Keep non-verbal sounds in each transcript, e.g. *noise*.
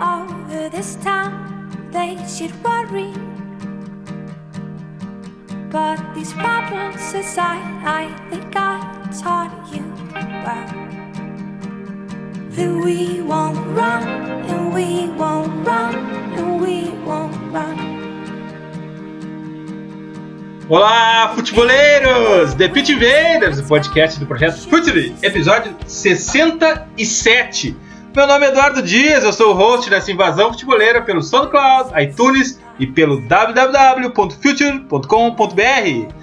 over this town, they should worry. But these problems aside, I think I taught you well. That we won't run, and we won't run, and we won't run. Olá, futeboleiros! The Pit Invaders, o podcast do projeto Futuri, episódio 67. Meu nome é Eduardo Dias, eu sou o host dessa invasão futeboleira pelo SoundCloud, iTunes e pelo www.future.com.br.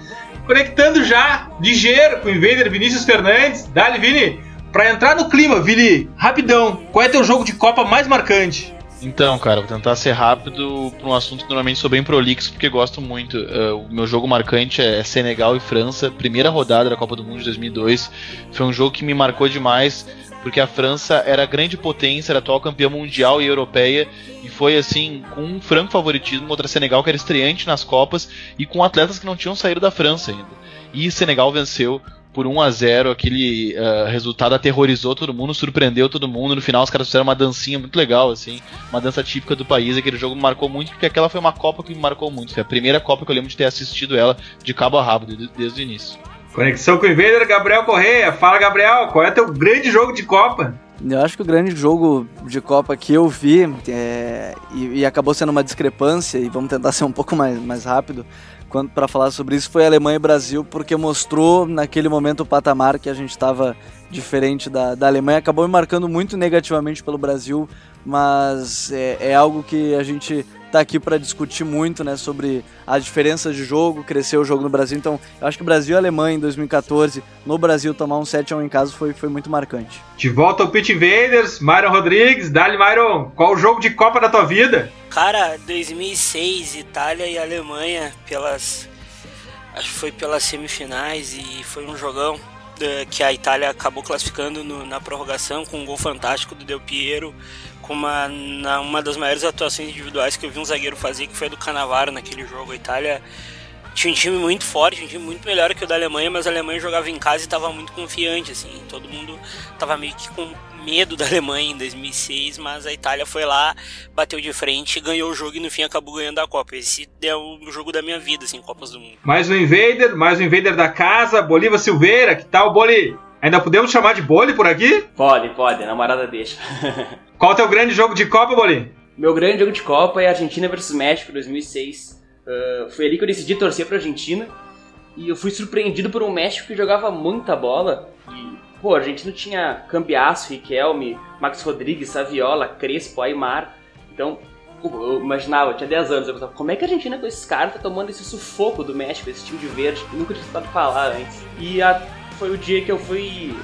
Conectando já, ligeiro, com o Invader Vinícius Fernandes. Dali, Vini! Pra entrar no clima, Vini, rapidão, qual é teu jogo de Copa mais marcante? Então, cara, vou tentar ser rápido para um assunto que normalmente sou bem prolixo, porque gosto muito. Uh, o meu jogo marcante é Senegal e França, primeira rodada da Copa do Mundo de 2002. Foi um jogo que me marcou demais, porque a França era grande potência, era atual campeã mundial e europeia, e foi assim, com um franco favoritismo contra Senegal, que era estreante nas Copas, e com atletas que não tinham saído da França ainda. E Senegal venceu por 1 a 0 aquele uh, resultado aterrorizou todo mundo, surpreendeu todo mundo. No final os caras fizeram uma dancinha muito legal, assim, uma dança típica do país. Aquele jogo me marcou muito, porque aquela foi uma Copa que me marcou muito. Foi a primeira Copa que eu lembro de ter assistido ela de cabo a rabo, desde o início. Conexão com o Invader, Gabriel Correia. Fala, Gabriel, qual é teu grande jogo de Copa? Eu acho que o grande jogo de Copa que eu vi é, e, e, acabou sendo uma discrepância, e vamos tentar ser um pouco mais, mais rápido, para falar sobre isso foi Alemanha e Brasil, porque mostrou naquele momento o patamar que a gente estava diferente da, da Alemanha. Acabou me marcando muito negativamente pelo Brasil, mas é, é algo que a gente está aqui para discutir muito né, sobre as diferenças de jogo, crescer o jogo no Brasil. Então, eu acho que Brasil e Alemanha em 2014, no Brasil, tomar um 7 1 em casa foi, foi muito marcante. De volta ao Pit Invaders, Myron Rodrigues. Dali, Myron, qual o jogo de Copa da tua vida? Cara, 2006, Itália e Alemanha, pelas. Acho que foi pelas semifinais e foi um jogão que a Itália acabou classificando no, na prorrogação com um gol fantástico do Del Piero, com uma, na, uma das maiores atuações individuais que eu vi um zagueiro fazer, que foi a do Canavaro naquele jogo. A Itália tinha um time muito forte, um time muito melhor que o da Alemanha, mas a Alemanha jogava em casa e estava muito confiante, assim. Todo mundo estava meio que com medo da Alemanha em 2006, mas a Itália foi lá, bateu de frente, ganhou o jogo e no fim acabou ganhando a Copa. Esse é o jogo da minha vida, assim, Copas do Mundo. Mais um Invader, mais um Invader da casa, Bolívar Silveira, que tal, Boli? Ainda podemos chamar de Boli por aqui? Pode, pode, a namorada deixa. Qual é o teu grande jogo de Copa, Boli? Meu grande jogo de Copa é Argentina versus México 2006. Uh, foi ali que eu decidi torcer pra Argentina. E eu fui surpreendido por um México que jogava muita bola. E, pô, a Argentina tinha Cambiasso, Riquelme, Max Rodrigues, Saviola, Crespo, Aymar. Então, eu imaginava, eu tinha 10 anos, eu pensava, como é que a Argentina com esses caras tá tomando esse sufoco do México, esse time de verde? Nunca tinha escutado falar antes. E a, foi o dia que eu fui.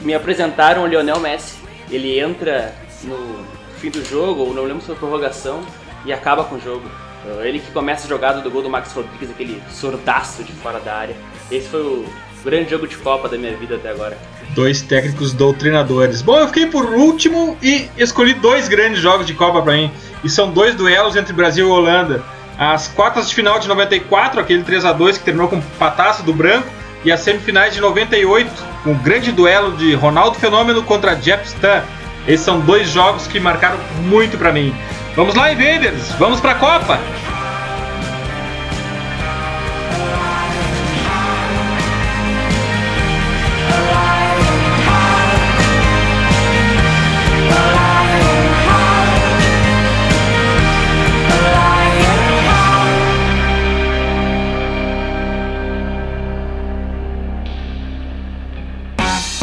Me apresentaram o Lionel Messi. Ele entra no fim do jogo, ou não lembro se foi prorrogação, e acaba com o jogo. Uh, ele que começa a jogada do gol do Max Rodrigues, aquele sordaço de fora da área. Esse foi o grande jogo de Copa da minha vida até agora. Dois técnicos doutrinadores. Bom, eu fiquei por último e escolhi dois grandes jogos de Copa para mim. E são dois duelos entre Brasil e Holanda. As quartas de final de 94, aquele 3 a 2 que terminou com pataço do branco, e as semifinais de 98, com um grande duelo de Ronaldo Fenômeno contra Jeff Stan. Esses são dois jogos que marcaram muito para mim. Vamos lá, Invaders! Vamos para a Copa!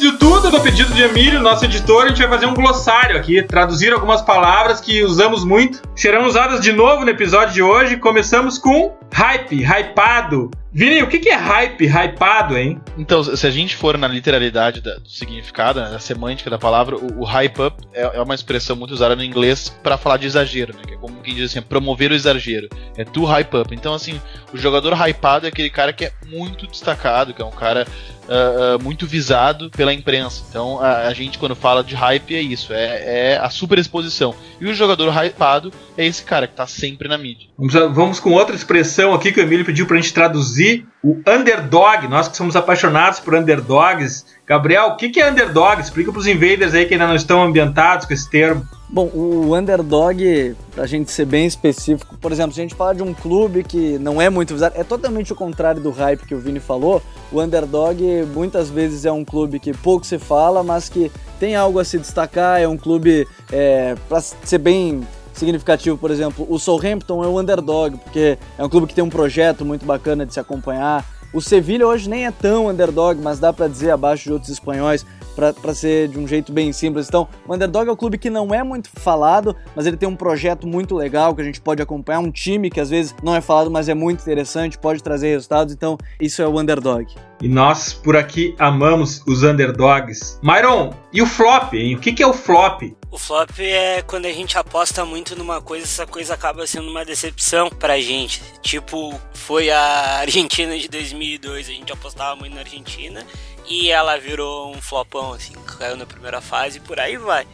De tudo, no pedido de Emílio, nosso editor, a gente vai fazer um glossário aqui, traduzir algumas palavras que usamos muito, serão usadas de novo no episódio de hoje. Começamos com hype, hypado. Vini, o que, é hype, hypado, hein? Então, se a gente for na literalidade da, do significado, né, da semântica da palavra, o, o hype up é, é, uma expressão muito usada no inglês para falar de exagero, né? Que é como quem diz assim, promover o exagero. É to hype up. Então, assim, o jogador hypado é aquele cara que é muito destacado, que é um cara uh, uh, muito visado pela imprensa. Então, a, a, gente, quando fala de hype, é isso, é, é a superexposição. E o jogador hypado é esse cara que tá sempre na mídia. Vamos, vamos com outra expressão aqui que o Emílio pediu pra gente traduzir: o underdog. Nós que somos apaixonados por underdogs. Gabriel, o que, que é underdog? Explica pros invaders aí que ainda não estão ambientados com esse termo. Bom, o underdog, pra gente ser bem específico, por exemplo, se a gente falar de um clube que não é muito visado, é totalmente o contrário do hype que o Vini falou. O underdog muitas vezes é um clube que pouco se fala, mas que tem algo a se destacar, é um clube, é, pra ser bem significativo, por exemplo, o Southampton é o underdog, porque é um clube que tem um projeto muito bacana de se acompanhar. O Sevilha hoje nem é tão underdog, mas dá para dizer abaixo de outros espanhóis para ser de um jeito bem simples. Então, o Underdog é um clube que não é muito falado, mas ele tem um projeto muito legal que a gente pode acompanhar, um time que às vezes não é falado, mas é muito interessante, pode trazer resultados. Então, isso é o Underdog. E nós por aqui amamos os underdogs. Myron, e o flop, hein? O que, que é o flop? O flop é quando a gente aposta muito numa coisa, essa coisa acaba sendo uma decepção pra gente. Tipo, foi a *laughs* Argentina de 2002, a gente apostava muito na Argentina e ela virou um flopão, assim, caiu na primeira fase e por aí vai.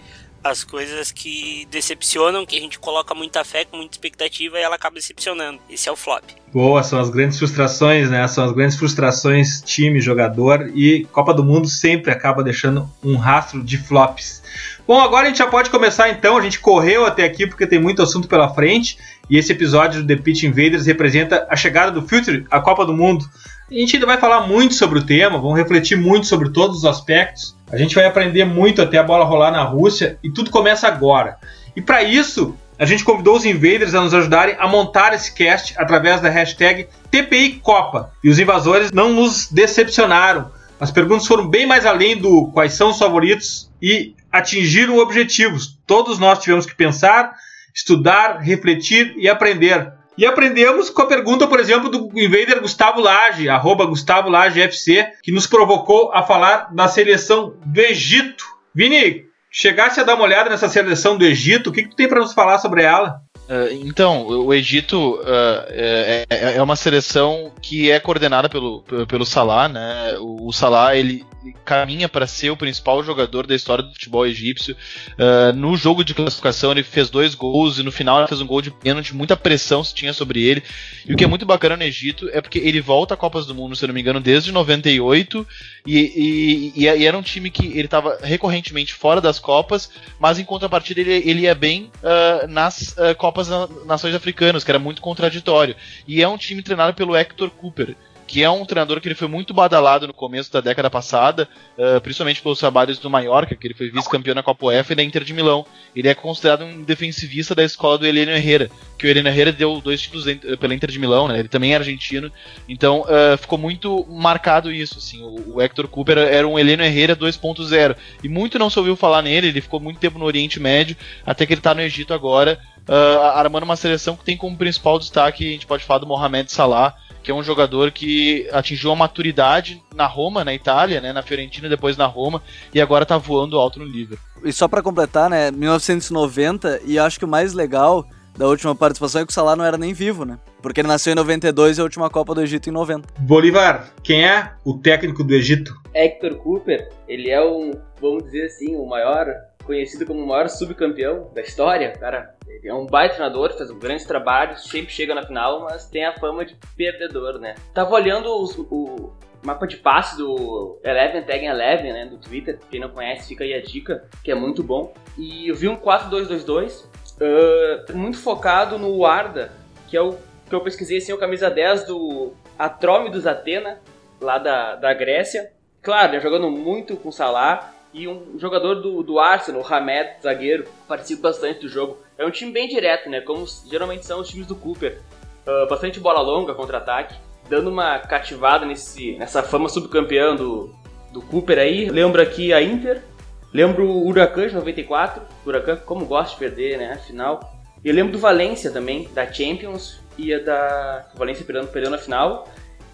As coisas que decepcionam, que a gente coloca muita fé, muita expectativa e ela acaba decepcionando. Esse é o flop. Boa, são as grandes frustrações, né? São as grandes frustrações time, jogador e Copa do Mundo sempre acaba deixando um rastro de flops. Bom, agora a gente já pode começar então. A gente correu até aqui porque tem muito assunto pela frente e esse episódio do The Pitch Invaders representa a chegada do Future à Copa do Mundo. A gente ainda vai falar muito sobre o tema, vamos refletir muito sobre todos os aspectos. A gente vai aprender muito até a bola rolar na Rússia e tudo começa agora. E para isso, a gente convidou os invaders a nos ajudarem a montar esse cast através da hashtag TPI Copa. E os invasores não nos decepcionaram. As perguntas foram bem mais além do quais são os favoritos e atingiram objetivos. Todos nós tivemos que pensar, estudar, refletir e aprender. E aprendemos com a pergunta, por exemplo, do invader Gustavo Lage, arroba Gustavo Lage FC, que nos provocou a falar da seleção do Egito. Vini, chegasse a dar uma olhada nessa seleção do Egito, o que, que tu tem para nos falar sobre ela? Uh, então, o Egito uh, é, é, uma seleção que é coordenada pelo, pelo Salah, né? O, o Salah ele, caminha para ser o principal jogador da história do futebol egípcio. Uh, no jogo de classificação ele fez dois gols e no final ele fez um gol de pênalti, muita pressão se tinha sobre ele. E o que é muito bacana no Egito é porque ele volta a Copas do Mundo, se não me engano, desde 98 e, e, e, era um time que ele estava recorrentemente fora das Copas, mas em contrapartida ele, ele ia bem uh, nas uh, Copas Nações Africanas, que era muito contraditório. E é um time treinado pelo Hector Cooper que é um treinador que ele foi muito badalado no começo da década passada, uh, principalmente pelos trabalhos do Mallorca, que ele foi vice-campeão na Copa UEFA e na Inter de Milão. Ele é considerado um defensivista da escola do Heleno Herrera, que o Heleno Herrera deu dois títulos pela Inter de Milão, né? Ele também é argentino, então uh, ficou muito marcado isso, assim, o, o Hector Cooper era um Heleno Herrera 2.0, e muito não se ouviu falar nele, ele ficou muito tempo no Oriente Médio, até que ele está no Egito agora, uh, armando uma seleção que tem como principal destaque, a gente pode falar do Mohamed Salah, que é um jogador que atingiu a maturidade na Roma, na Itália, né, na Fiorentina, depois na Roma, e agora tá voando alto no Liverpool. E só para completar, né, 1990, e acho que o mais legal da última participação é que o Salah não era nem vivo, né? Porque ele nasceu em 92 e a última Copa do Egito em 90. Bolivar, quem é o técnico do Egito? Hector Cooper, ele é um, vamos dizer assim, o maior conhecido como o maior subcampeão da história, cara. É um baita treinador, faz um grande trabalho, sempre chega na final, mas tem a fama de perdedor, né? Tava olhando os, o mapa de passe do Eleven Tag Eleven, né, do Twitter. Quem não conhece, fica aí a dica, que é muito bom. E eu vi um 4-2-2-2, uh, muito focado no Arda, que é o que eu pesquisei, assim, o camisa 10 do Atrome dos Atena, lá da, da Grécia. Claro, né, jogando muito com Salah, e um jogador do, do Arsenal, o Hamed, zagueiro, participa bastante do jogo. É um time bem direto, né? Como geralmente são os times do Cooper. Uh, bastante bola longa, contra-ataque, dando uma cativada nesse, nessa fama subcampeã do, do Cooper aí. Lembro aqui a Inter, lembro o Huracan de 94. Huracan, como gosta de perder, né? Afinal. E lembro do Valência também, da Champions, e a da. O Valência perdeu, perdeu na final.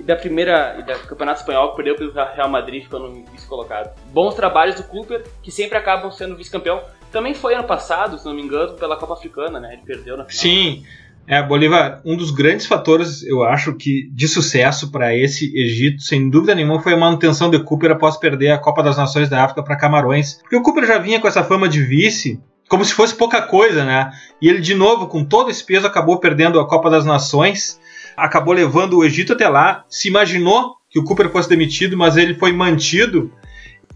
E da primeira. E da Campeonato Espanhol que perdeu pelo Real Madrid, ficando vice-colocado. Bons trabalhos do Cooper, que sempre acabam sendo vice-campeão. Também foi ano passado, se não me engano, pela Copa Africana, né? Ele perdeu na final. Sim. É, Bolívar, um dos grandes fatores, eu acho que de sucesso para esse Egito, sem dúvida nenhuma, foi a manutenção de Cooper após perder a Copa das Nações da África para Camarões. Porque o Cooper já vinha com essa fama de vice, como se fosse pouca coisa, né? E ele, de novo, com todo esse peso, acabou perdendo a Copa das Nações, acabou levando o Egito até lá. Se imaginou que o Cooper fosse demitido, mas ele foi mantido.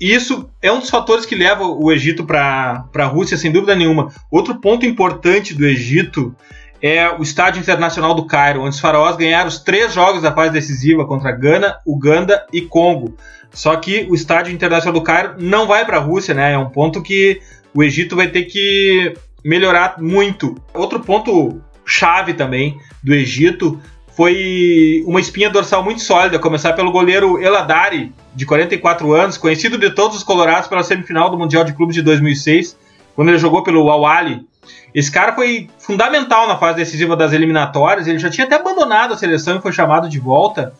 E isso é um dos fatores que leva o Egito para a Rússia, sem dúvida nenhuma. Outro ponto importante do Egito é o Estádio Internacional do Cairo, onde os faraós ganharam os três jogos da fase decisiva contra Gana, Uganda e Congo. Só que o Estádio Internacional do Cairo não vai para a Rússia, né? É um ponto que o Egito vai ter que melhorar muito. Outro ponto chave também do Egito foi uma espinha dorsal muito sólida, começar pelo goleiro Eladari, de 44 anos, conhecido de todos os colorados pela semifinal do Mundial de Clubes de 2006, quando ele jogou pelo Al esse cara foi fundamental na fase decisiva das eliminatórias. Ele já tinha até abandonado a seleção e foi chamado de volta.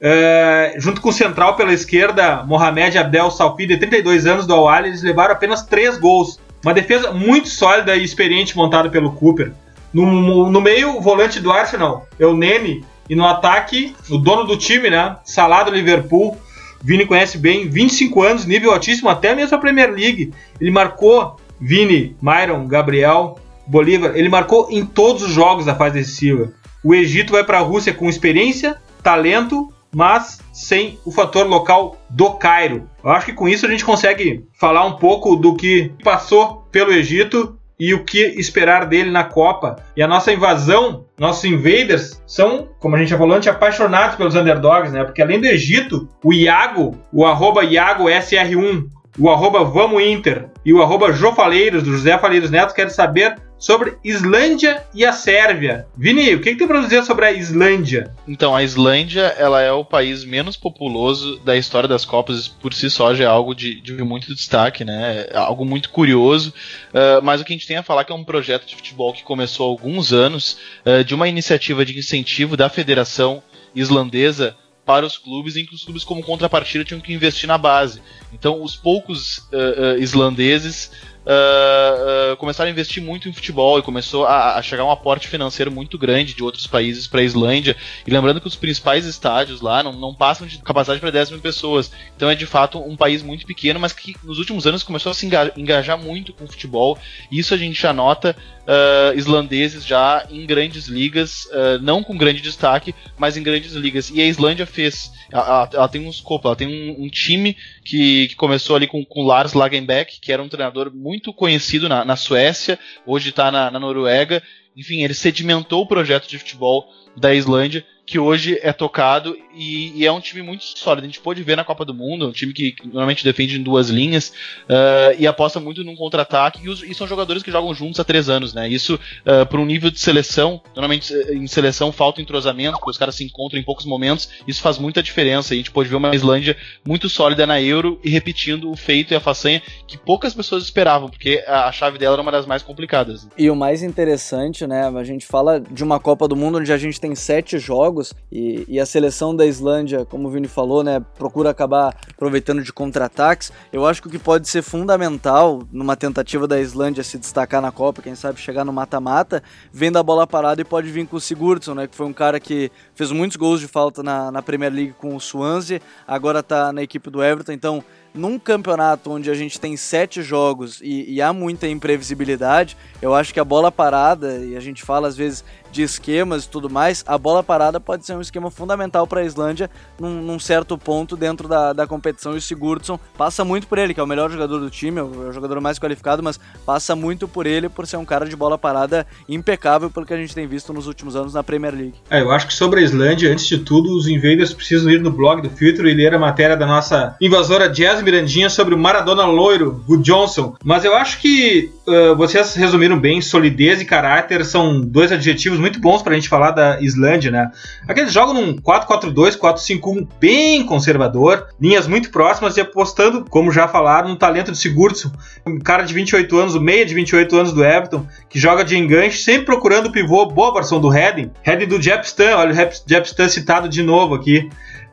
Uh, junto com o central pela esquerda, Mohamed Abdel Salfi, de 32 anos do Al eles levaram apenas 3 gols. Uma defesa muito sólida e experiente montada pelo Cooper. No, no meio, o volante do Arsenal é o Nene. E no ataque, o dono do time, né? Salado Liverpool. Vini conhece bem, 25 anos, nível altíssimo, até mesmo a Premier League. Ele marcou Vini, Myron, Gabriel, Bolívar, ele marcou em todos os jogos da fase decisiva. O Egito vai para a Rússia com experiência, talento, mas sem o fator local do Cairo. Eu acho que com isso a gente consegue falar um pouco do que passou pelo Egito e o que esperar dele na Copa. E a nossa invasão, nossos invaders, são, como a gente já falou antes, apaixonados pelos underdogs, né? Porque além do Egito, o Iago, o arroba IagoSR1, o arroba Vamos Inter e o arroba Jofaleiros, do José Faleiros Neto, querem saber sobre Islândia e a Sérvia. Vini, o que, que tem para dizer sobre a Islândia? Então, a Islândia ela é o país menos populoso da história das Copas, por si só já é algo de, de muito destaque, né? É algo muito curioso. Uh, mas o que a gente tem a falar é que é um projeto de futebol que começou há alguns anos, uh, de uma iniciativa de incentivo da Federação Islandesa para os clubes, em que os clubes, como contrapartida, tinham que investir na base. Então, os poucos uh, uh, islandeses uh, começaram a investir muito em futebol e começou a, a chegar um aporte financeiro muito grande de outros países para a Islândia. E lembrando que os principais estádios lá não, não passam de capacidade para 10 mil pessoas. Então é de fato um país muito pequeno, mas que nos últimos anos começou a se engajar muito com o futebol. Isso a gente já nota uh, islandeses já em grandes ligas, não com grande destaque, mas em grandes ligas. E a Islândia fez. Ela, ela tem um escopo, ela tem um, um time que, que, começou ali com, com Lars Lagenbeck, que era um treinador muito conhecido na, na Suécia, hoje está na, na Noruega. Enfim, ele sedimentou o projeto de futebol da Islândia que hoje é tocado e, e, é um time muito sólido. A gente pôde ver na Copa do Mundo, um time que normalmente defende em duas linhas uh, e aposta muito num contra-ataque. E, e, são jogadores que jogam juntos há três anos, né? Isso uh, para um nível de seleção, normalmente eh, em seleção falta entrosamento, porque os caras se encontram em poucos momentos. Isso faz muita diferença. A gente pôde ver uma Islândia muito sólida na Euro e repetindo o feito e a façanha que poucas pessoas esperavam, porque a, a chave dela era uma das mais complicadas. E o mais interessante, né? A gente fala de uma Copa do Mundo onde a gente tem sete jogos jogos e, e, a seleção da Islândia, como o Vini falou, né, procura acabar aproveitando de contra-ataques. Eu acho que o que pode ser fundamental numa tentativa da Islândia se destacar na Copa, quem sabe chegar no mata-mata, vem da bola parada e pode vir com o Sigurdsson, né, que foi um cara que fez muitos gols de falta na, na Premier League com o Swansea, agora está na equipe do Everton, então num campeonato onde a gente tem sete jogos e, e, há muita imprevisibilidade, eu acho que a bola parada, e a gente fala às vezes de esquemas e tudo mais, a bola parada pode ser um esquema fundamental para a Islândia num, num, certo ponto dentro da, da competição. E o Sigurdsson passa muito por ele, que é o melhor jogador do time, é o, é o jogador mais qualificado, mas passa muito por ele por ser um cara de bola parada impecável pelo que a gente tem visto nos últimos anos na Premier League. É, eu acho que sobre a Islândia, antes de tudo, os invaders precisam ir no blog do Filtro e ler a matéria da nossa invasora Jazz Mirandinha sobre o Maradona loiro, o Johnson, mas eu acho que uh, vocês resumiram bem, solidez e caráter são dois adjetivos muito bons pra gente falar da Islândia, né? Aqueles jogam num 4-4-2, 4-5-1 bem conservador, linhas muito próximas e apostando, como já falaram, no talento de Sigurdsson, um cara de 28 anos, o meia de 28 anos do Everton, que joga de enganche, sempre procurando o pivô Boberson do Redding, Redding do Jep Stan, olha o Jep Stan citado de novo aqui.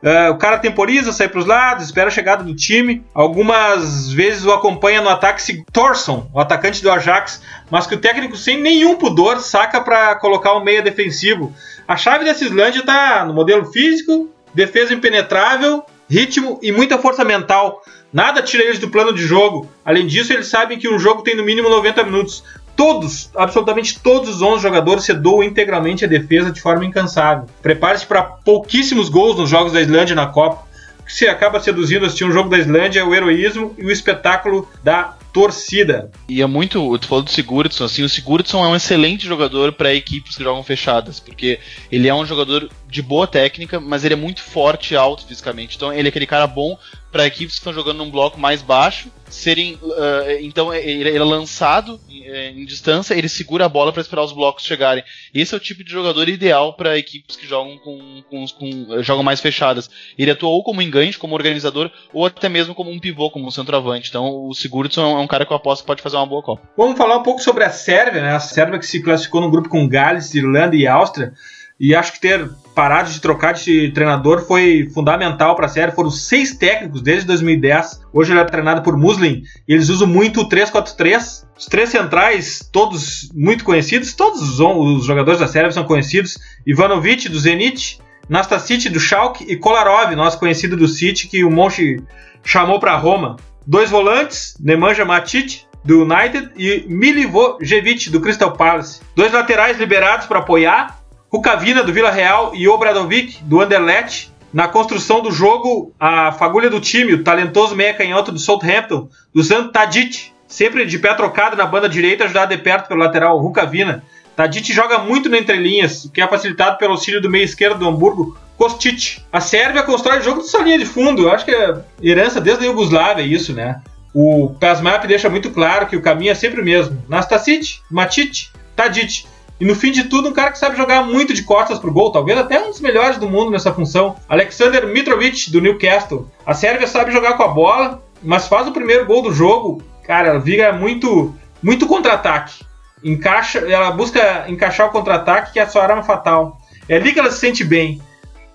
Uh, o cara temporiza, sai para os lados, espera a chegada do time. Algumas vezes o acompanha no ataque Thorson, o atacante do Ajax, mas que o técnico, sem nenhum pudor, saca para colocar um meia defensivo. A chave dessa Islândia está no modelo físico, defesa impenetrável, ritmo e muita força mental. Nada tira eles do plano de jogo. Além disso, eles sabem que um jogo tem no mínimo 90 minutos todos, absolutamente todos os 11 jogadores se doam integralmente à defesa de forma incansável. Prepare-se para pouquíssimos gols nos jogos da Islândia na Copa. O que se acaba seduzindo assistir um jogo da Islândia é o heroísmo e o espetáculo da torcida. E é muito, tu falou do Sigurdsson, assim, o Sigurdsson é um excelente jogador para equipes que jogam fechadas, porque ele é um jogador de boa técnica, mas ele é muito forte e alto fisicamente. Então ele é aquele cara bom para equipes que estão jogando num bloco mais baixo serem. Uh, então ele é lançado em, eh, em, distância, ele segura a bola para esperar os blocos chegarem. Esse é o tipo de jogador ideal para equipes que jogam com, com, com, jogam mais fechadas. Ele atua ou como enganche, como organizador, ou até mesmo como um pivô, como um centroavante. Então o Sigurdsson é um cara que eu aposto que pode fazer uma boa Copa. Vamos falar um pouco sobre a Sérvia, né? A Sérvia que se classificou no grupo com Gales, Irlanda e Áustria. E acho que ter parado de trocar de treinador foi fundamental para a série. Foram seis técnicos desde 2010. Hoje ele é treinado por Muslin e eles usam muito o 3-4-3. Os três centrais, todos muito conhecidos, todos os, os jogadores da série são conhecidos. Ivanovic do Zenit, Nastasic do Schalke e Kolarov, nosso conhecido do City, que o Monchi chamou para Roma. Dois volantes, Nemanja Matic do United e Milivojevic do Crystal Palace. Dois laterais liberados para apoiar, Rukavina do Vila Real e Obradovic do Anderlecht. Na construção do jogo, a fagulha do time, o talentoso meia canhoto do Southampton, do Zan Tadic, sempre de pé trocado na banda direita, ajudado de perto pelo lateral Rukavina. Tadic joga muito na entrelinhas, o que é facilitado pelo auxílio do meio esquerdo do Hamburgo, Kostic. A Sérvia constrói o jogo de sua linha de fundo, eu acho que é herança desde a Iugoslávia isso, né? O Pasmap deixa muito claro que o caminho é sempre o mesmo. Nastasic, Matic, Tadic. E no fim de tudo, um cara que sabe jogar muito de costas pro gol, talvez até um dos melhores do mundo nessa função. Alexander Mitrovic, do Newcastle. A Sérvia sabe jogar com a bola, mas faz o primeiro gol do jogo. Cara, ela vira muito, muito contra-ataque. Encaixa, ela busca encaixar o contra-ataque, que é a sua arma fatal. É ali que ela se sente bem.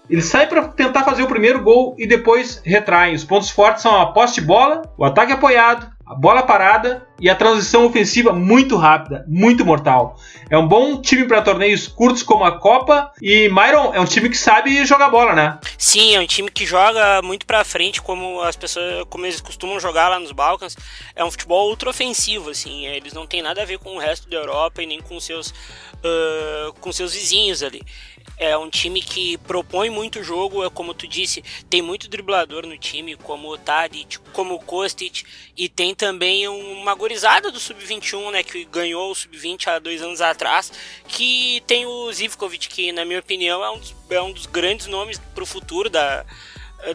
Ele sai para tentar fazer o primeiro gol e depois retrai. Os pontos fortes são a poste bola, o ataque apoiado a bola parada e a transição ofensiva muito rápida, muito mortal. É um bom time para torneios curtos como a Copa e Myron é um time que sabe jogar bola, né? Sim, é um time que joga muito para frente como as pessoas, como eles costumam jogar lá nos Balcãs. É um futebol ultra ofensivo, assim. Eles não têm nada a ver com o resto da Europa e nem com seus uh, com seus vizinhos ali. É um time que propõe muito jogo, é como tu disse, tem muito driblador no time, como o Tadic, como o Kostic, e tem também uma gorizada do Sub-21, né, que ganhou o Sub-20 há dois anos atrás, que tem o Zivkovic, que na minha opinião é um dos, é um dos grandes nomes para o futuro da,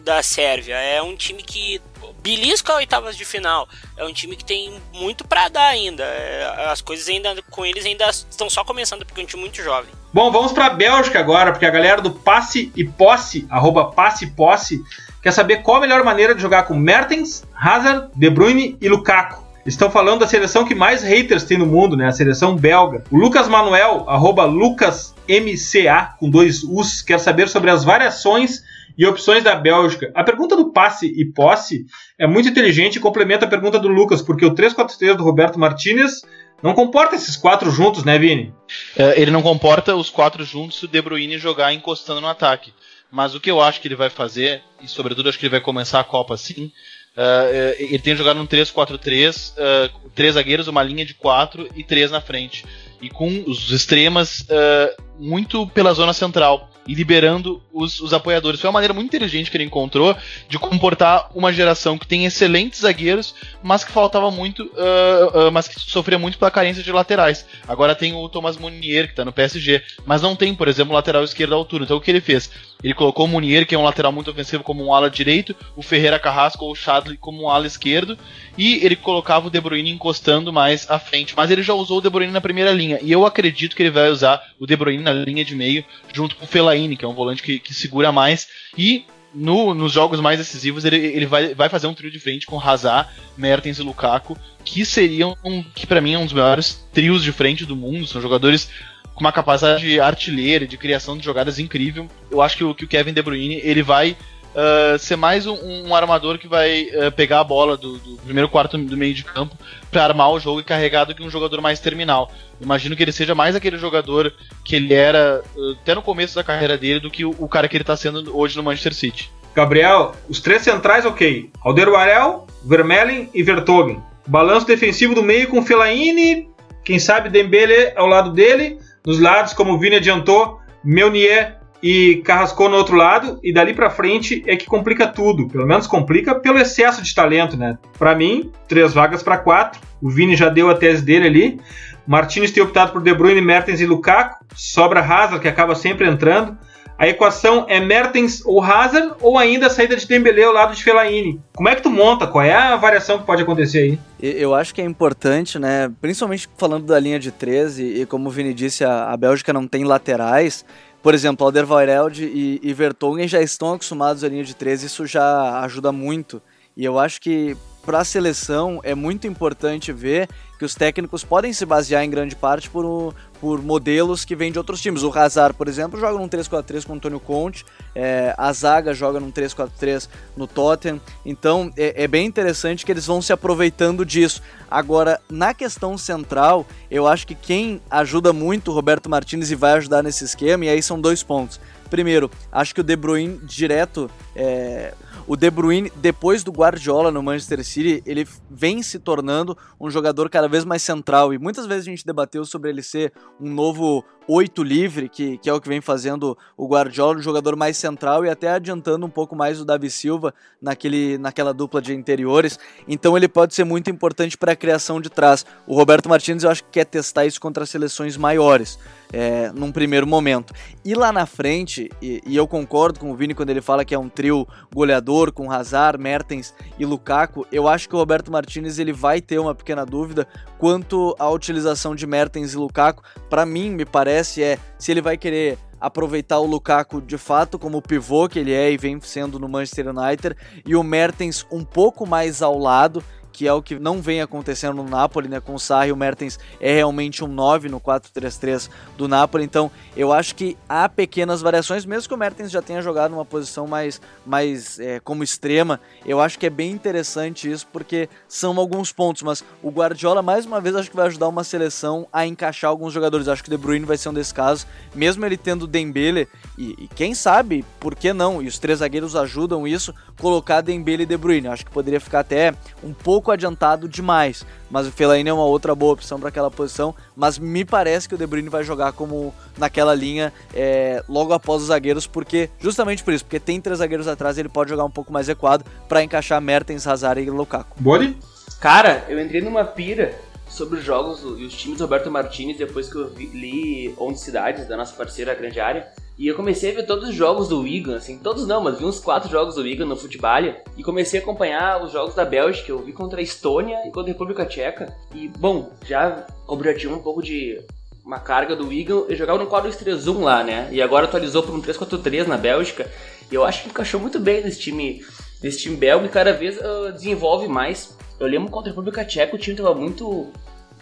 da Sérvia. É um time que belisca oitavas de final. É um time que tem muito para dar ainda. É, as coisas ainda com eles ainda estão só começando porque é um time muito jovem. Bom, vamos para a Bélgica agora, porque a galera do Passe e Posse, arroba Passe e Posse, quer saber qual a melhor maneira de jogar com Mertens, Hazard, De Bruyne e Lukaku. Estão falando da seleção que mais haters tem no mundo, né? A seleção belga. O Lucas Manuel, arroba LucasMCA, com dois Us, quer saber sobre as variações e opções da Bélgica. A pergunta do passe e posse é muito inteligente e complementa a pergunta do Lucas, porque o 3-4-3 do Roberto Martinez não comporta esses quatro juntos, né, Vini? É, ele não comporta os quatro juntos se o De Bruyne jogar encostando no ataque. Mas o que eu acho que ele vai fazer, e sobretudo acho que ele vai começar a Copa assim, Uh, ele tem jogado num 3-4-3, uh, três zagueiros, uma linha de quatro e três na frente. E com os extremas uh, muito pela zona central. E liberando os, os apoiadores. Foi uma maneira muito inteligente que ele encontrou de comportar uma geração que tem excelentes zagueiros, mas que faltava muito, uh, uh, mas que sofria muito pela carência de laterais. Agora tem o Thomas Munier, que está no PSG, mas não tem, por exemplo, lateral esquerdo à altura. Então o que ele fez? Ele colocou o Munier, que é um lateral muito ofensivo, como um ala direito, o Ferreira Carrasco ou o Chadley como um ala esquerdo, e ele colocava o De Bruyne encostando mais à frente. Mas ele já usou o De Bruyne na primeira linha, e eu acredito que ele vai usar o De Bruyne na linha de meio, junto com o Fellaini, que é um volante que, que segura mais, e no, nos jogos mais decisivos ele, ele vai, vai fazer um trio de frente com Hazard, Mertens e Lukaku, que seriam, que para mim é um dos melhores trios de frente do mundo, são jogadores com uma capacidade artilheira, de criação de jogadas incrível. Eu acho que que o Kevin De Bruyne ele vai uh, ser mais um, um, armador que vai uh, pegar a bola do, do, primeiro quarto do meio de campo para armar o jogo e carregar do que um jogador mais terminal. Imagino que ele seja mais aquele jogador que ele era uh, até no começo da carreira dele do que o, o cara que ele está sendo hoje no Manchester City. Gabriel, os três centrais, ok. Alderweireld, Vermellen e Vertogen. Balanço defensivo do meio com Fellaini, quem sabe Dembele ao lado dele nos lados, como o Vini adiantou, Meunier e Carrasco no outro lado, e dali para frente é que complica tudo. Pelo menos complica pelo excesso de talento, né? Para mim, três vagas para quatro. O Vini já deu a tese dele ali. Martins tem optado por De Bruyne, Mertens e Lukaku. Sobra Hazard, que acaba sempre entrando. A equação é Mertens ou Hazard ou ainda a saída de Dembélé ao lado de Fellaini. Como é que tu monta? Qual é a variação que pode acontecer aí? Eu acho que é importante, né? Principalmente falando da linha de 13 e como o Vini disse, a Bélgica não tem laterais. Por exemplo, Alderweireld e, e Vertonghen já estão acostumados à linha de 13, isso já ajuda muito. E eu acho que para a seleção é muito importante ver que os técnicos podem se basear em grande parte por, por modelos que vêm de outros times. O Hazard, por exemplo, joga num 3-4-3 com o Antônio Conte, é, a zaga joga num 3-4-3 no Tottenham, então é, é, bem interessante que eles vão se aproveitando disso. Agora, na questão central, eu acho que quem ajuda muito o Roberto Martinez e vai ajudar nesse esquema, e aí são dois pontos. Primeiro, acho que o De Bruyne direto é, o De Bruyne, depois do Guardiola no Manchester City, ele vem se tornando um jogador cada vez mais central. E muitas vezes a gente debateu sobre ele ser um novo oito livre, que, que é o que vem fazendo o Guardiola, um jogador mais central e até adiantando um pouco mais o Davi Silva naquele, naquela dupla de interiores. Então ele pode ser muito importante para a criação de trás. O Roberto Martins eu acho que quer testar isso contra seleções maiores, é, num primeiro momento. E lá na frente, e, e, eu concordo com o Vini quando ele fala que é um trio goleador com Hazard, Mertens e Lukaku, eu acho que o Roberto Martins ele vai ter uma pequena dúvida quanto à utilização de Mertens e Lukaku. Para mim, me parece acontece é se ele vai querer aproveitar o Lukaku de fato como pivô que ele é e vem sendo no Manchester United e o Mertens um pouco mais ao lado que é o que não vem acontecendo no Napoli, né? Com o Sarri, o Mertens é realmente um 9 no 4-3-3 do Napoli, então eu acho que há pequenas variações, mesmo que o Mertens já tenha jogado numa posição mais, mais é, como extrema, eu acho que é bem interessante isso, porque são alguns pontos, mas o Guardiola, mais uma vez, acho que vai ajudar uma seleção a encaixar alguns jogadores, acho que o De Bruyne vai ser um desses casos, mesmo ele tendo Dembele, e, e quem sabe, por que não, e os três zagueiros ajudam isso, colocar Dembele e De Bruyne, acho que poderia ficar até um pouco pouco adiantado demais. Mas o Fellaini é uma outra boa opção para aquela posição. Mas me parece que o De Bruyne vai jogar como naquela linha é, logo após os zagueiros, porque justamente por isso, porque tem três zagueiros atrás, ele pode jogar um pouco mais equado para encaixar Mertens, Hazard e Lukaku. Bode? Cara, eu entrei numa pira sobre os jogos e os times do Roberto Martinez depois que eu vi, li 11 Cidades, da nossa parceira Grande Área. E eu comecei a ver todos os jogos do Wigan, assim, todos não, mas vi uns quatro jogos do Wigan no futebol. E comecei a acompanhar os jogos da Bélgica. Eu vi contra a Estônia e contra a República Tcheca. E, bom, já como um pouco de uma carga do Wigan, eu jogava no 4-2-3-1 lá, né? E agora atualizou para um 3-4-3 na Bélgica. E eu acho que encaixou muito bem nesse time, nesse time belga e cada vez uh, desenvolve mais. Eu lembro contra a República Tcheca o time estava muito,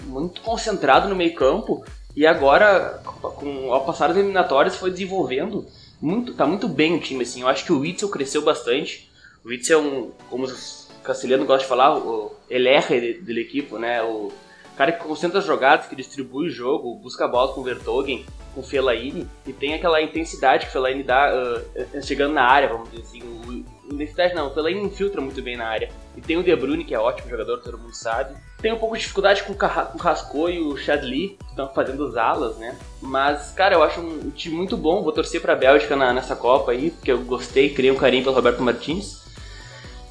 muito concentrado no meio campo e agora, com, ao passar das eliminatórias, foi desenvolvendo muito, tá muito bem o time, assim. Eu acho que o Witzel cresceu bastante. O Witzel é um, como os castelhanos gostam de falar, o, ele é da equipe, né? O cara que concentra as jogadas, que distribui o jogo, busca a bola com o Vertogen, com o Fellaini, e tem aquela intensidade que o Fellaini dá uh, chegando na área, vamos dizer assim. O, intensidade não, o Fellaini infiltra muito bem na área. E tem o De Bruyne, que é ótimo jogador, todo mundo sabe. Tem um pouco de dificuldade com o Carrasco e o Chadli, que estão fazendo as alas, né? Mas, cara, eu acho um time muito bom. Vou torcer pra Bélgica na, nessa Copa aí, porque eu gostei, criei um carinho pelo Roberto Martins.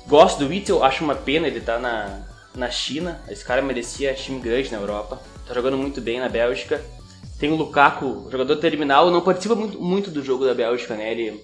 Gosto do Witzel, acho uma pena ele tá na, na China. Esse cara merecia time grande na Europa. Tá jogando muito bem na Bélgica. Tem o Lukaku, jogador terminal, não participa muito, muito do jogo da Bélgica, né? Ele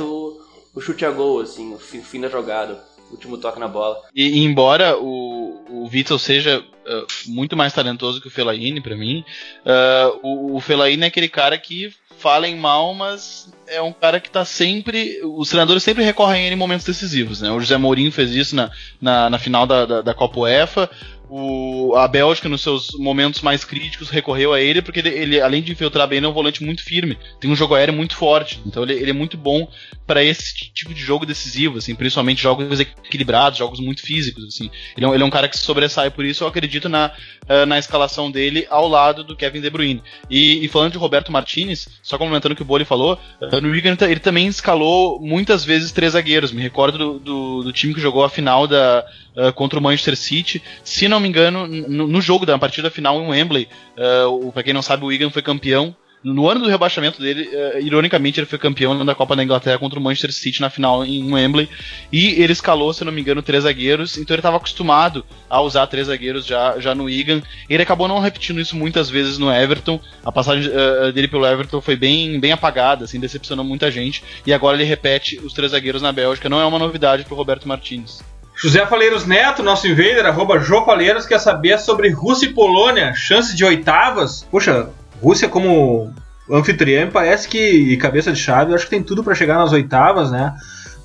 o, o chute a gol, assim, o fim, fim da jogada, o último toque na bola. E, embora o, o Witzel seja uh, muito mais talentoso que o Fellaini para mim, uh, o, o Fellaini é aquele cara que falem mal, mas é um cara que tá sempre. Os treinadores sempre recorrem a ele em momentos decisivos, né? O José Mourinho fez isso na, na, na final da, da, da Copa UEFA. O, a Bélgica, nos seus momentos mais críticos, recorreu a ele, porque ele, ele, além de infiltrar bem, ele é um volante muito firme. Tem um jogo aéreo muito forte. Então ele, ele é muito bom para esse tipo de jogo decisivo, assim, principalmente jogos equilibrados, jogos muito físicos. Assim. Ele, é um, ele é um cara que se sobressai por isso, eu acredito na, uh, na escalação dele ao lado do Kevin De Bruyne. E, e falando de Roberto Martinez, só complementando o que o Boli falou, no Wigan ele também escalou muitas vezes três zagueiros. Me recordo do, do, do time que jogou a final da, uh, contra o Manchester City. Se não me engano, no, jogo da partida final em Wembley, uh, para quem não sabe, o Wigan foi campeão no ano do rebaixamento dele, uh, ironicamente, ele foi campeão da Copa da Inglaterra contra o Manchester City na final em Wembley. E ele escalou, se não me engano, três zagueiros. Então ele estava acostumado a usar três zagueiros já, já no Wigan. Ele acabou não repetindo isso muitas vezes no Everton. A passagem uh, dele pelo Everton foi bem, bem apagada, assim, decepcionou muita gente. E agora ele repete os três zagueiros na Bélgica. Não é uma novidade para Roberto Martins. José Faleiros Neto, nosso invader, arroba Jô Faleiros, quer saber sobre Rússia e Polônia, chance de oitavas. Puxa, Rússia como anfitriã parece que, e cabeça de chave, acho que tem tudo para chegar nas oitavas, né?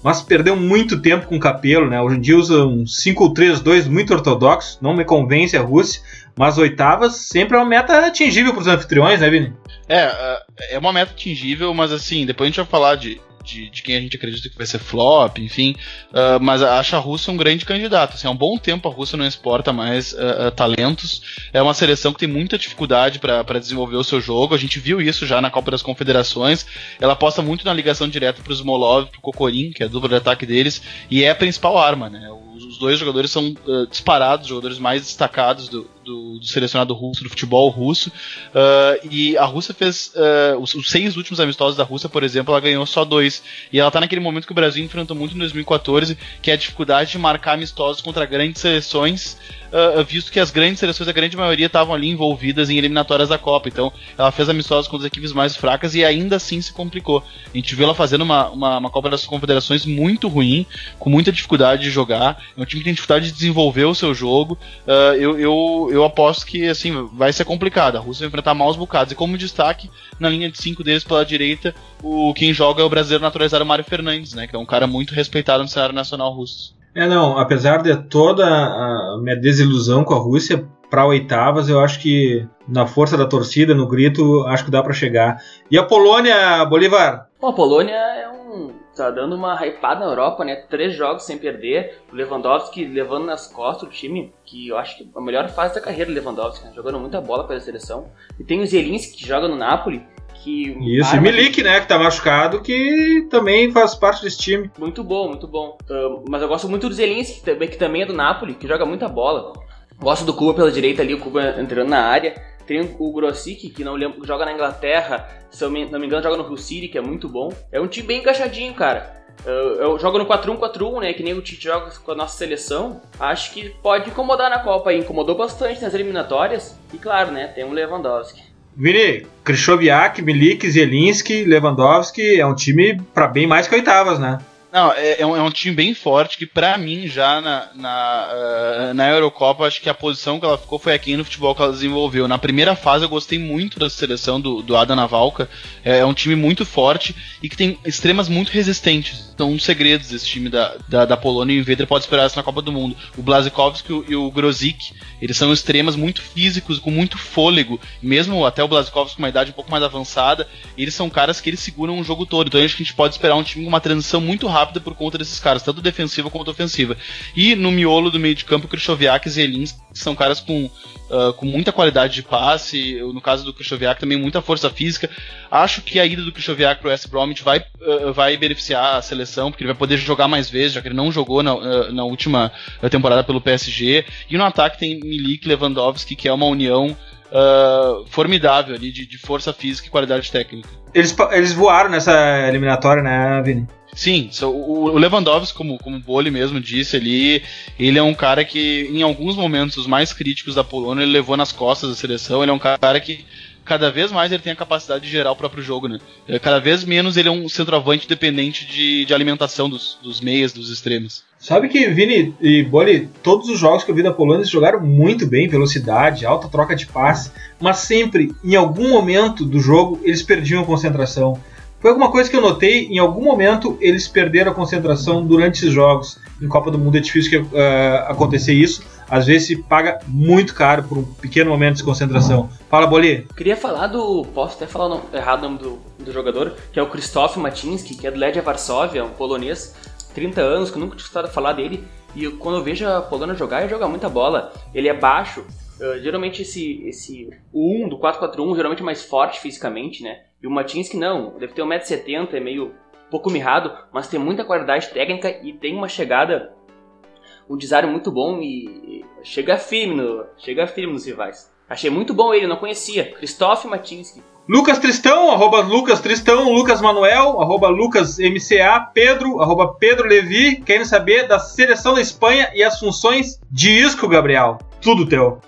Mas perdeu muito tempo com o Capelo, né? Hoje em dia usa um 5-3-2 muito ortodoxo, não me convence a Rússia, mas oitavas sempre é uma meta atingível para os anfitriões, né, Vini? É, é uma meta atingível, mas assim, depois a gente vai falar de, de, de, quem a gente acredita que vai ser flop, enfim. Uh, mas acho a Rússia um grande candidato. Assim, há um bom tempo a Rússia não exporta mais uh, uh, talentos. É uma seleção que tem muita dificuldade para desenvolver o seu jogo. A gente viu isso já na Copa das Confederações. Ela aposta muito na ligação direta para os Molov, para o Kokorin, que é a dupla de ataque deles, e é a principal arma. Né? Os dois jogadores são disparados, jogadores mais destacados do, do, do, selecionado russo, do futebol russo. Uh, e a Rússia fez. Uh, os, os, seis últimos amistosos da Rússia, por exemplo, ela ganhou só dois. E ela tá naquele momento que o Brasil enfrentou muito em 2014, que é a dificuldade de marcar amistosos contra grandes seleções uh, visto que as grandes seleções, a grande maioria, estavam ali envolvidas em eliminatórias da Copa. Então, ela fez amistosos com as equipes mais fracas e ainda assim se complicou. A gente viu ela fazendo uma, uma, uma Copa das Confederações muito ruim, com muita dificuldade de jogar. É um time que tem dificuldade de desenvolver o seu jogo. Eu, eu, eu aposto que assim vai ser complicado. A Rússia vai enfrentar maus bocados. E como destaque, na linha de cinco deles pela direita, o quem joga é o brasileiro naturalizado Mário Fernandes, né? Que é um cara muito respeitado no cenário nacional russo. É, não, apesar de toda a minha desilusão com a Rússia, para oitavas, eu acho que na força da torcida, no grito, acho que dá para chegar. E a Polônia, Bolívar? Bom, a Polônia é um tá dando uma hypada na Europa, né? Três jogos sem perder. O Lewandowski levando nas costas o time, que eu acho que a melhor fase da carreira do Lewandowski, né? jogando muita bola pela seleção. E tem o Zielinski que joga no Napoli, que Isso, e Milik, né, que tá machucado, que também faz parte desse time. Muito bom, muito bom. Uh, mas eu gosto muito do Zelinski, que também é do Napoli, que joga muita bola. Gosto do Cuba pela direita ali, o Cuba entrando na área. Tem o Grosicki, que não lembro, joga na Inglaterra, se eu não me engano, joga no Hull City, que é muito bom. É um time bem encaixadinho, cara. Eu jogo no 4-1-4-1, né? Que nem o Tite joga com a nossa seleção. Acho que pode incomodar na Copa aí. Incomodou bastante nas eliminatórias. E claro, né? Tem o Lewandowski. Vini, Krychowiak, Milik, Zielinski, Lewandowski é um time para bem mais que oitavas, né? Não, é, é, um, é, um, time bem forte que, para mim, já na, na, uh, na Eurocopa, acho que a posição que ela ficou foi aqui no futebol que ela desenvolveu. Na primeira fase, eu gostei muito da seleção do, do Adam Navalka. É, é, um time muito forte e que tem extremas muito resistentes. Então, um dos segredos desse time da, da, da Polônia e o Invader pode esperar isso na Copa do Mundo. O Blazikowski e o, o Grosik, eles são extremas muito físicos, com muito fôlego. Mesmo até o Blazikowski com uma idade um pouco mais avançada, eles são caras que eles seguram o jogo todo. Então, acho que a gente pode esperar um time com uma transição muito rápida rápida por conta desses caras, tanto defensiva quanto ofensiva. E no miolo do meio de campo, Krychowiak e Zelins são caras com, uh, com muita qualidade de passe, no caso do Krychowiak também muita força física. Acho que a ida do Krychowiak pro West Bromwich vai, uh, vai beneficiar a seleção, porque ele vai poder jogar mais vezes, já que ele não jogou na, uh, na última temporada pelo PSG. E no ataque tem Milik Lewandowski, que é uma união uh, formidável ali de, de, força física e qualidade técnica. Eles, eles voaram nessa eliminatória, né, Vini? Sim, o Lewandowski, como, como o Boli mesmo disse ali, ele é um cara que, em alguns momentos os mais críticos da Polônia, ele levou nas costas da seleção. Ele é um cara que cada vez mais ele tem a capacidade de gerar o próprio jogo, né? É, cada vez menos ele é um centroavante dependente de, de alimentação dos, dos meias, dos extremos. Sabe que, Vini e Boli, todos os jogos que eu vi da Polônia eles jogaram muito bem, velocidade, alta troca de passe, mas sempre, em algum momento do jogo, eles perdiam a concentração. Foi alguma coisa que eu notei, em algum momento eles perderam a concentração durante esses jogos. Em Copa do Mundo é difícil que, uh, acontecer isso. Às vezes se paga muito caro por um pequeno momento de concentração. Fala, Boli. Queria falar do. Posso até falar errado o nome do, do jogador, que é o Krzysztof Matinski, que é do Legia Varsóvia, um polonês, 30 anos, que eu nunca tinha escutado falar dele. E quando eu vejo a Polônia jogar, ele joga muita bola. Ele é baixo. Uh, geralmente esse, esse o 1 do 4-4-1 geralmente é mais forte fisicamente, né? E o Matinsky não, deve ter 1,70m, é meio pouco mirrado, mas tem muita qualidade técnica e tem uma chegada, um design muito bom e chega firme, no, chega firme nos rivais. Achei muito bom ele, não conhecia. Christoph Matinsky. Lucas Tristão, arroba Lucas Tristão, Lucas Manuel, arroba Lucas MCA, Pedro, arroba Pedro Levi, querem saber da seleção da Espanha e as funções de Isco, Gabriel. Tudo teu.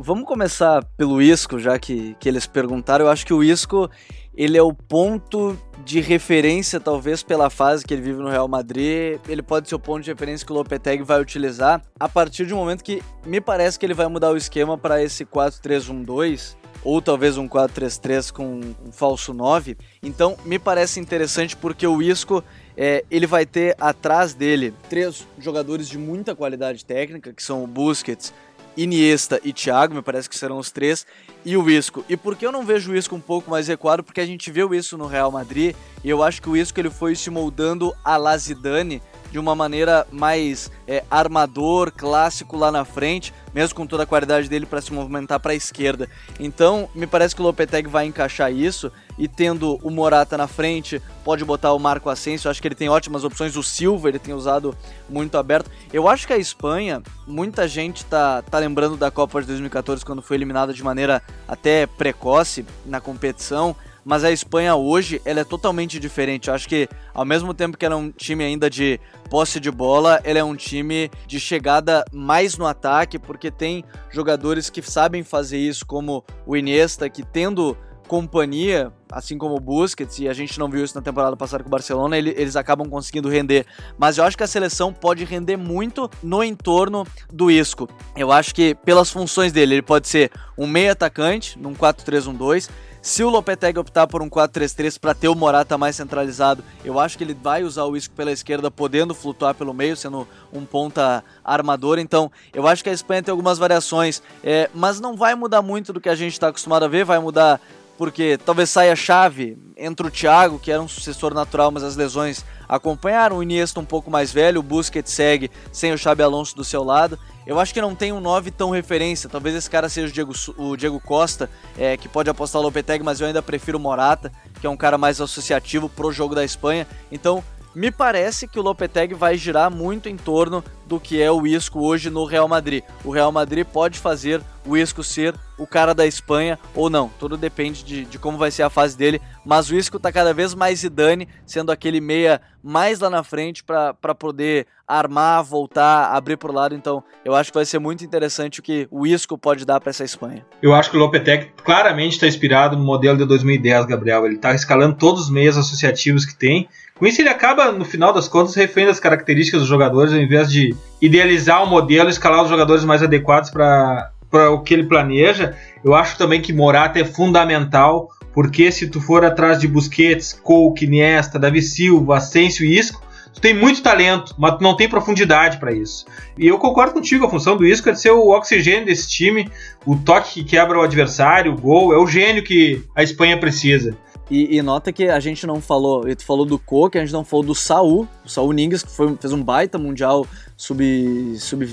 Vamos começar pelo Isco, já que, que eles perguntaram. Eu acho que o Isco ele é o ponto de referência, talvez pela fase que ele vive no Real Madrid. Ele pode ser o ponto de referência que o Lopetegui vai utilizar a partir de um momento que me parece que ele vai mudar o esquema para esse 4-3-1-2 ou talvez um 4-3-3 com um falso 9. Então me parece interessante porque o Isco é, ele vai ter atrás dele três jogadores de muita qualidade técnica, que são o Busquets, Iniesta e Thiago, me parece que serão os três, e o Isco. E por que eu não vejo o Isco um pouco mais recuado? Porque a gente viu isso no Real Madrid, e eu acho que o Isco ele foi se moldando a Lazidane de uma maneira mais é, armador, clássico lá na frente, mesmo com toda a qualidade dele para se movimentar para a esquerda. Então, me parece que o Lopetegui vai encaixar isso e tendo o Morata na frente, pode botar o Marco Asensio, acho que ele tem ótimas opções, o Silva ele tem usado muito aberto. Eu acho que a Espanha, muita gente tá, tá lembrando da Copa de 2014 quando foi eliminada de maneira até precoce na competição, mas a Espanha hoje ela é totalmente diferente. Eu acho que ao mesmo tempo que ela é um time ainda de posse de bola, ela é um time de chegada mais no ataque, porque tem jogadores que sabem fazer isso, como o Iniesta, que tendo companhia, assim como o Busquets, e a gente não viu isso na temporada passada com o Barcelona, ele, eles acabam conseguindo render. Mas eu acho que a seleção pode render muito no entorno do Isco. Eu acho que pelas funções dele, ele pode ser um meio atacante, num 4-3-1-2, se o Lopetegui optar por um 4-3-3 para ter o Morata mais centralizado, eu acho que ele vai usar o Isco pela esquerda, podendo flutuar pelo meio, sendo um ponta armador. Então, eu acho que a Espanha tem algumas variações, é, mas não vai mudar muito do que a gente está acostumado a ver. Vai mudar porque talvez saia a chave entre o Thiago, que era um sucessor natural, mas as lesões acompanharam, o Iniesta um pouco mais velho, o Busquets segue sem o Xabi Alonso do seu lado. Eu acho que não tem um 9 tão referência. Talvez esse cara seja o Diego, o Diego Costa, é, que pode apostar o Lopetegui, mas eu ainda prefiro o Morata, que é um cara mais associativo pro jogo da Espanha. Então, me parece que o Lopetegui vai girar muito em torno do que é o Isco hoje no Real Madrid. O Real Madrid pode fazer o Isco ser o cara da Espanha ou não. Tudo depende de, de como vai ser a fase dele. Mas o Isco está cada vez mais Zidane, sendo aquele meia mais lá na frente para poder armar, voltar, abrir por lado. Então, eu acho que vai ser muito interessante o que o Isco pode dar para essa Espanha. Eu acho que o Lopetegui claramente está inspirado no modelo de 2010, Gabriel. Ele está escalando todos os meios associativos que tem. Com isso, ele acaba, no final das contas, refém das características dos jogadores, ao invés de idealizar o modelo, escalar os jogadores mais adequados para o que ele planeja. Eu acho também que Morata é fundamental, porque se tu for atrás de Busquets, Coke, Iniesta, Davi Silva, Asensio e Isco, tu tem muito talento, mas tu não tem profundidade para isso. E eu concordo contigo, a função do Isco é de ser o oxigênio desse time, o toque que quebra o adversário, o gol, é o gênio que a Espanha precisa. E, e, nota que a gente não falou, tu falou do Coque, a gente não falou do Saul, o Saul Ningas, que foi, fez um baita mundial sub-20. Sub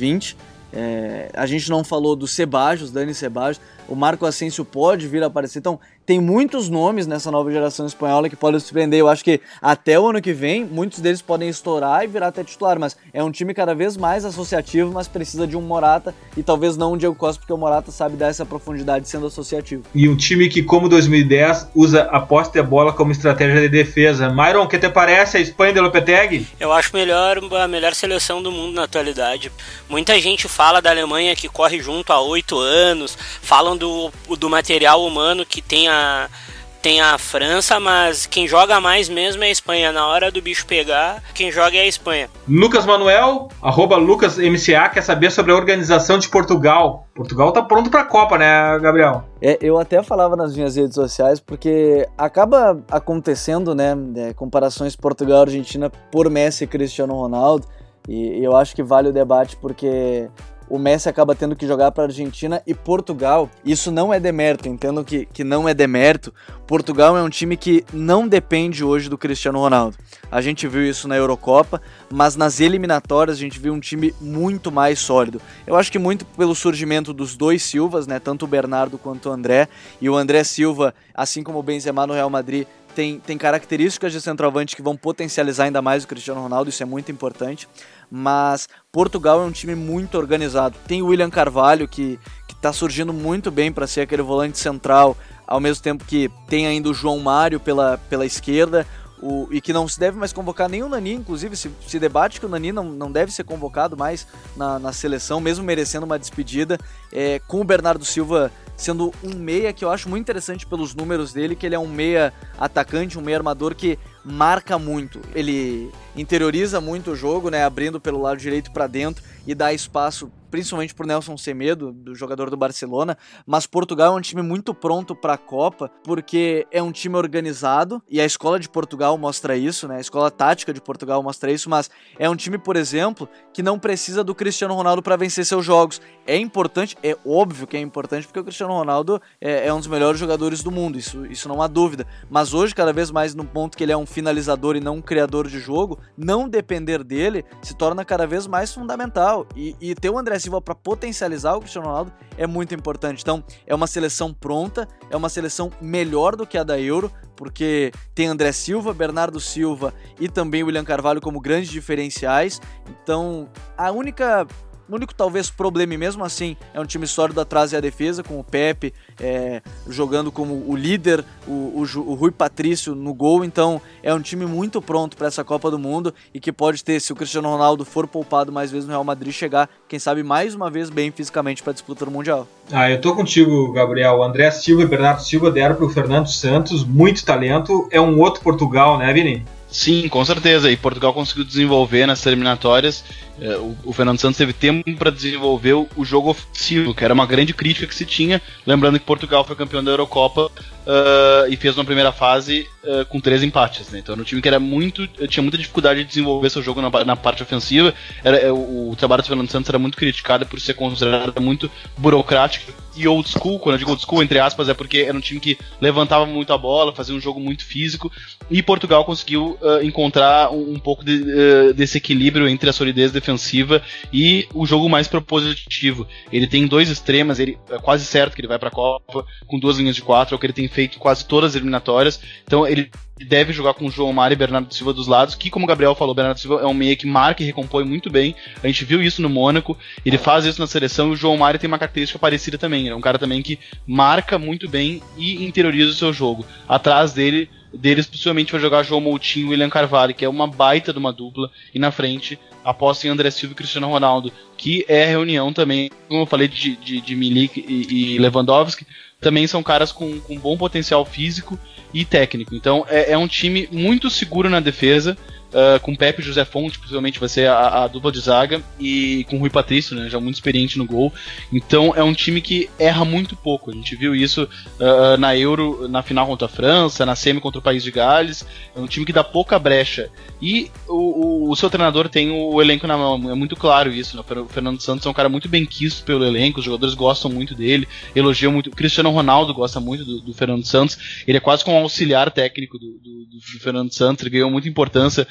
é, a gente não falou do Sebajos, Dani Sebajos. o Marco Asensio pode vir a aparecer. Então, tem muitos nomes nessa nova geração espanhola que podem surpreender. Eu acho que até o ano que vem, muitos deles podem estourar e virar até titular, mas é um time cada vez mais associativo, mas precisa de um Morata e talvez não um Diego Costa, porque o Morata sabe dar essa profundidade sendo associativo. E um time que, como 2010, usa a posse de bola como estratégia de defesa. Myron, o que te parece a Espanha de Lopetegui? Eu acho melhor a melhor seleção do mundo na atualidade. Muita gente fala da Alemanha que corre junto há oito anos, falam do, do material humano que tem a tem a França, mas quem joga mais mesmo é a Espanha. Na hora do bicho pegar, quem joga é a Espanha. Lucas Manuel, arroba LucasMCA, quer saber sobre a organização de Portugal. Portugal tá pronto pra Copa, né, Gabriel? É, eu até falava nas minhas redes sociais, porque acaba acontecendo, né, é, comparações Portugal-Argentina por Messi e Cristiano Ronaldo, e eu acho que vale o debate porque o Messi acaba tendo que jogar para Argentina e Portugal. Isso não é demérito, entendo que, que não é demérito. Portugal é um time que não depende hoje do Cristiano Ronaldo. A gente viu isso na Eurocopa, mas nas eliminatórias a gente viu um time muito mais sólido. Eu acho que muito pelo surgimento dos dois Silvas, né, tanto o Bernardo quanto o André, e o André Silva, assim como o Benzema no Real Madrid, tem, tem características de centroavante que vão potencializar ainda mais o Cristiano Ronaldo, isso é muito importante mas Portugal é um time muito organizado. Tem o William Carvalho que está surgindo muito bem para ser aquele volante central, ao mesmo tempo que tem ainda o João Mário pela, pela esquerda. O, e que não se deve mais convocar nem o Nani, inclusive se, se debate que o Nani não, não deve ser convocado mais na, na seleção, mesmo merecendo uma despedida, é, com o Bernardo Silva sendo um meia que eu acho muito interessante pelos números dele, que ele é um meia atacante, um meia armador que marca muito. Ele interioriza muito o jogo, né, abrindo pelo lado direito para dentro e dá espaço principalmente por Nelson Semedo, do jogador do Barcelona, mas Portugal é um time muito pronto para a Copa, porque é um time organizado e a escola de Portugal mostra isso, né? A escola tática de Portugal mostra isso, mas é um time, por exemplo, que não precisa do Cristiano Ronaldo para vencer seus jogos. É importante, é óbvio que é importante, porque o Cristiano Ronaldo é, é um dos melhores jogadores do mundo, isso, isso não há dúvida. Mas hoje, cada vez mais no ponto que ele é um finalizador e não um criador de jogo, não depender dele se torna cada vez mais fundamental. E, e ter o André Silva para potencializar o Cristiano Ronaldo é muito importante. Então, é uma seleção pronta, é uma seleção melhor do que a da Euro, porque tem André Silva, Bernardo Silva e também William Carvalho como grandes diferenciais. Então, a única o único talvez problema, e mesmo assim, é um time sólido atrás e a defesa, com o Pepe é, jogando como o líder, o, o, o, Rui Patrício no gol. Então é um time muito pronto para essa Copa do Mundo e que pode ter, se o Cristiano Ronaldo for poupado mais vezes no Real Madrid, chegar, quem sabe, mais uma vez bem fisicamente para a disputa do Mundial. Ah, eu tô contigo, Gabriel. O André Silva e Bernardo Silva deram para o Fernando Santos muito talento. É um outro Portugal, né, Vini? Sim, com certeza. E Portugal conseguiu desenvolver nas eliminatórias é, o, Fernando Santos teve tempo para desenvolver o, jogo ofensivo, que era uma grande crítica que se tinha. Lembrando que Portugal foi campeão da Eurocopa uh, e fez uma primeira fase uh, com três empates. Né? Então era um time que era muito, tinha muita dificuldade de desenvolver seu jogo na, na parte ofensiva. Era, é, o, o, trabalho do Fernando Santos era muito criticado por ser considerado muito burocrático e old school. Quando eu digo old school, entre aspas, é porque era um time que levantava muito a bola, fazia um jogo muito físico. E Portugal conseguiu uh, encontrar um, um pouco de, desse equilíbrio entre a solidez defensiva defensiva e o jogo mais propositivo. Ele tem dois extremas, ele é quase certo que ele vai para a Copa com duas linhas de quatro, é o que ele tem feito quase todas as eliminatórias. Então ele deve jogar com o João Mário e Bernardo Silva dos lados, que como o Gabriel falou, Bernardo Silva é um meia que marca e recompõe muito bem. A gente viu isso no Mônaco, ele faz isso na seleção e o João Mário tem uma característica parecida também. é um cara também que marca muito bem e interioriza o seu jogo. Atrás dele deles possivelmente vai jogar João Moutinho e William Carvalho, que é uma baita de uma dupla, e na frente aposta em André Silva e Cristiano Ronaldo, que é a reunião também, como eu falei de, de, de Milik e, e Lewandowski, também são caras com, com bom potencial físico e técnico. Então é, é um time muito seguro na defesa, Uh, com Pepe José Fonte, possivelmente vai ser a, a, dupla de zaga, e com Rui Patrício, né, já muito experiente no gol. Então é um time que erra muito pouco. A gente viu isso uh, na Euro, na final contra a França, na semi contra o País de Gales. É um time que dá pouca brecha. E o, o, o seu treinador tem o elenco na mão, é muito claro isso. Né? O Fernando Santos é um cara muito bem quisto pelo elenco, os jogadores gostam muito dele, elogiam muito. O Cristiano Ronaldo gosta muito do, do Fernando Santos, ele é quase como um auxiliar técnico do, do, do Fernando Santos, ele ganhou muita importância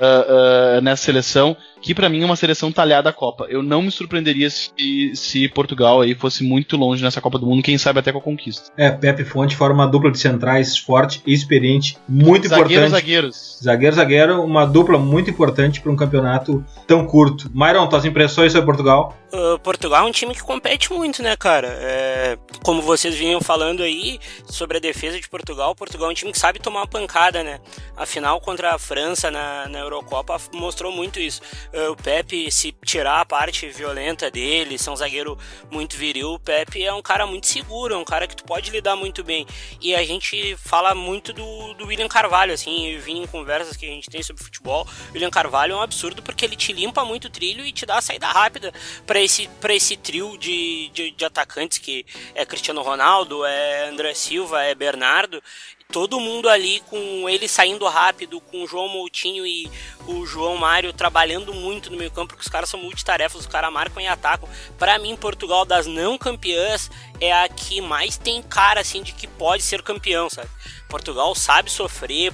uh, uh, nessa seleção, que para mim é uma seleção talhada à Copa. Eu não me surpreenderia se, se Portugal aí fosse muito longe nessa Copa do Mundo, quem sabe até com a conquista. É, Pepe Fonte forma uma dupla de centrais forte e experiente, muito zagueiro, importante. Zagueiros, Zagueiro, zagueiro, uma dupla muito importante para um campeonato tão curto. Myron, tuas impressões sobre Portugal? Uh, Portugal é um time que compete muito, né, cara? É, como vocês vinham falando aí sobre a defesa de Portugal, Portugal é um time que sabe tomar uma pancada, né? A final contra a França na, na Eurocopa mostrou muito isso. Uh, o Pepe, se tirar a parte violenta dele, ser um zagueiro muito viril, o Pepe é um cara muito seguro, é um cara que tu pode lidar muito bem. E a gente fala muito do, do William Carvalho, assim, vim em conversas que a gente tem sobre futebol. O William Carvalho é um absurdo porque ele te limpa muito o trilho e te dá a saída rápida para esse, esse trio de, de, de atacantes que é Cristiano Ronaldo, é André Silva, é Bernardo todo mundo ali com ele saindo rápido, com o João Moutinho e o João Mário trabalhando muito no meio campo, porque os caras são multitarefas, os caras marcam e atacam. Para mim, Portugal das não campeãs é a que mais tem cara assim de que pode ser campeão, sabe? Portugal sabe sofrer.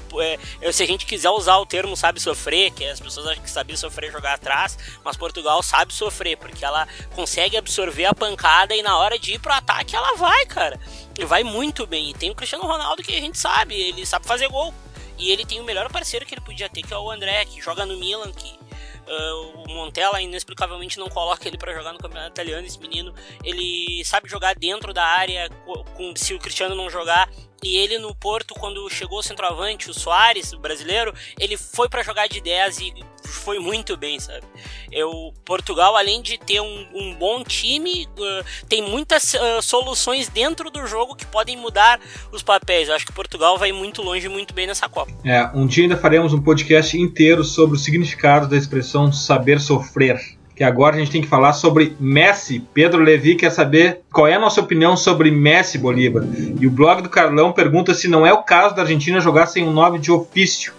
É, se a gente quiser usar o termo sabe sofrer, que as pessoas acham que sabem sofrer jogar atrás, mas Portugal sabe sofrer, porque ela consegue absorver a pancada e na hora de ir pro ataque ela vai, cara. E vai muito bem. E tem o Cristiano Ronaldo que a gente sabe, ele sabe fazer gol. E ele tem o melhor parceiro que ele podia ter, que é o André, que joga no Milan, que Uh, o Montella inexplicavelmente não coloca ele para jogar no campeonato italiano. Esse menino ele sabe jogar dentro da área. Com, se o Cristiano não jogar, e ele no Porto, quando chegou o centroavante, o Soares, o brasileiro, ele foi para jogar de 10 e foi muito bem, sabe? Eu, Portugal, além de ter um, um bom time, uh, tem muitas uh, soluções dentro do jogo que podem mudar os papéis. Eu acho que Portugal vai muito longe e muito bem nessa Copa. É, um dia ainda faremos um podcast inteiro sobre o significado da expressão saber sofrer que agora a gente tem que falar sobre Messi. Pedro Levi quer saber qual é a nossa opinião sobre Messi Bolívar. E o blog do Carlão pergunta se não é o caso da Argentina jogar sem um 9 de ofício.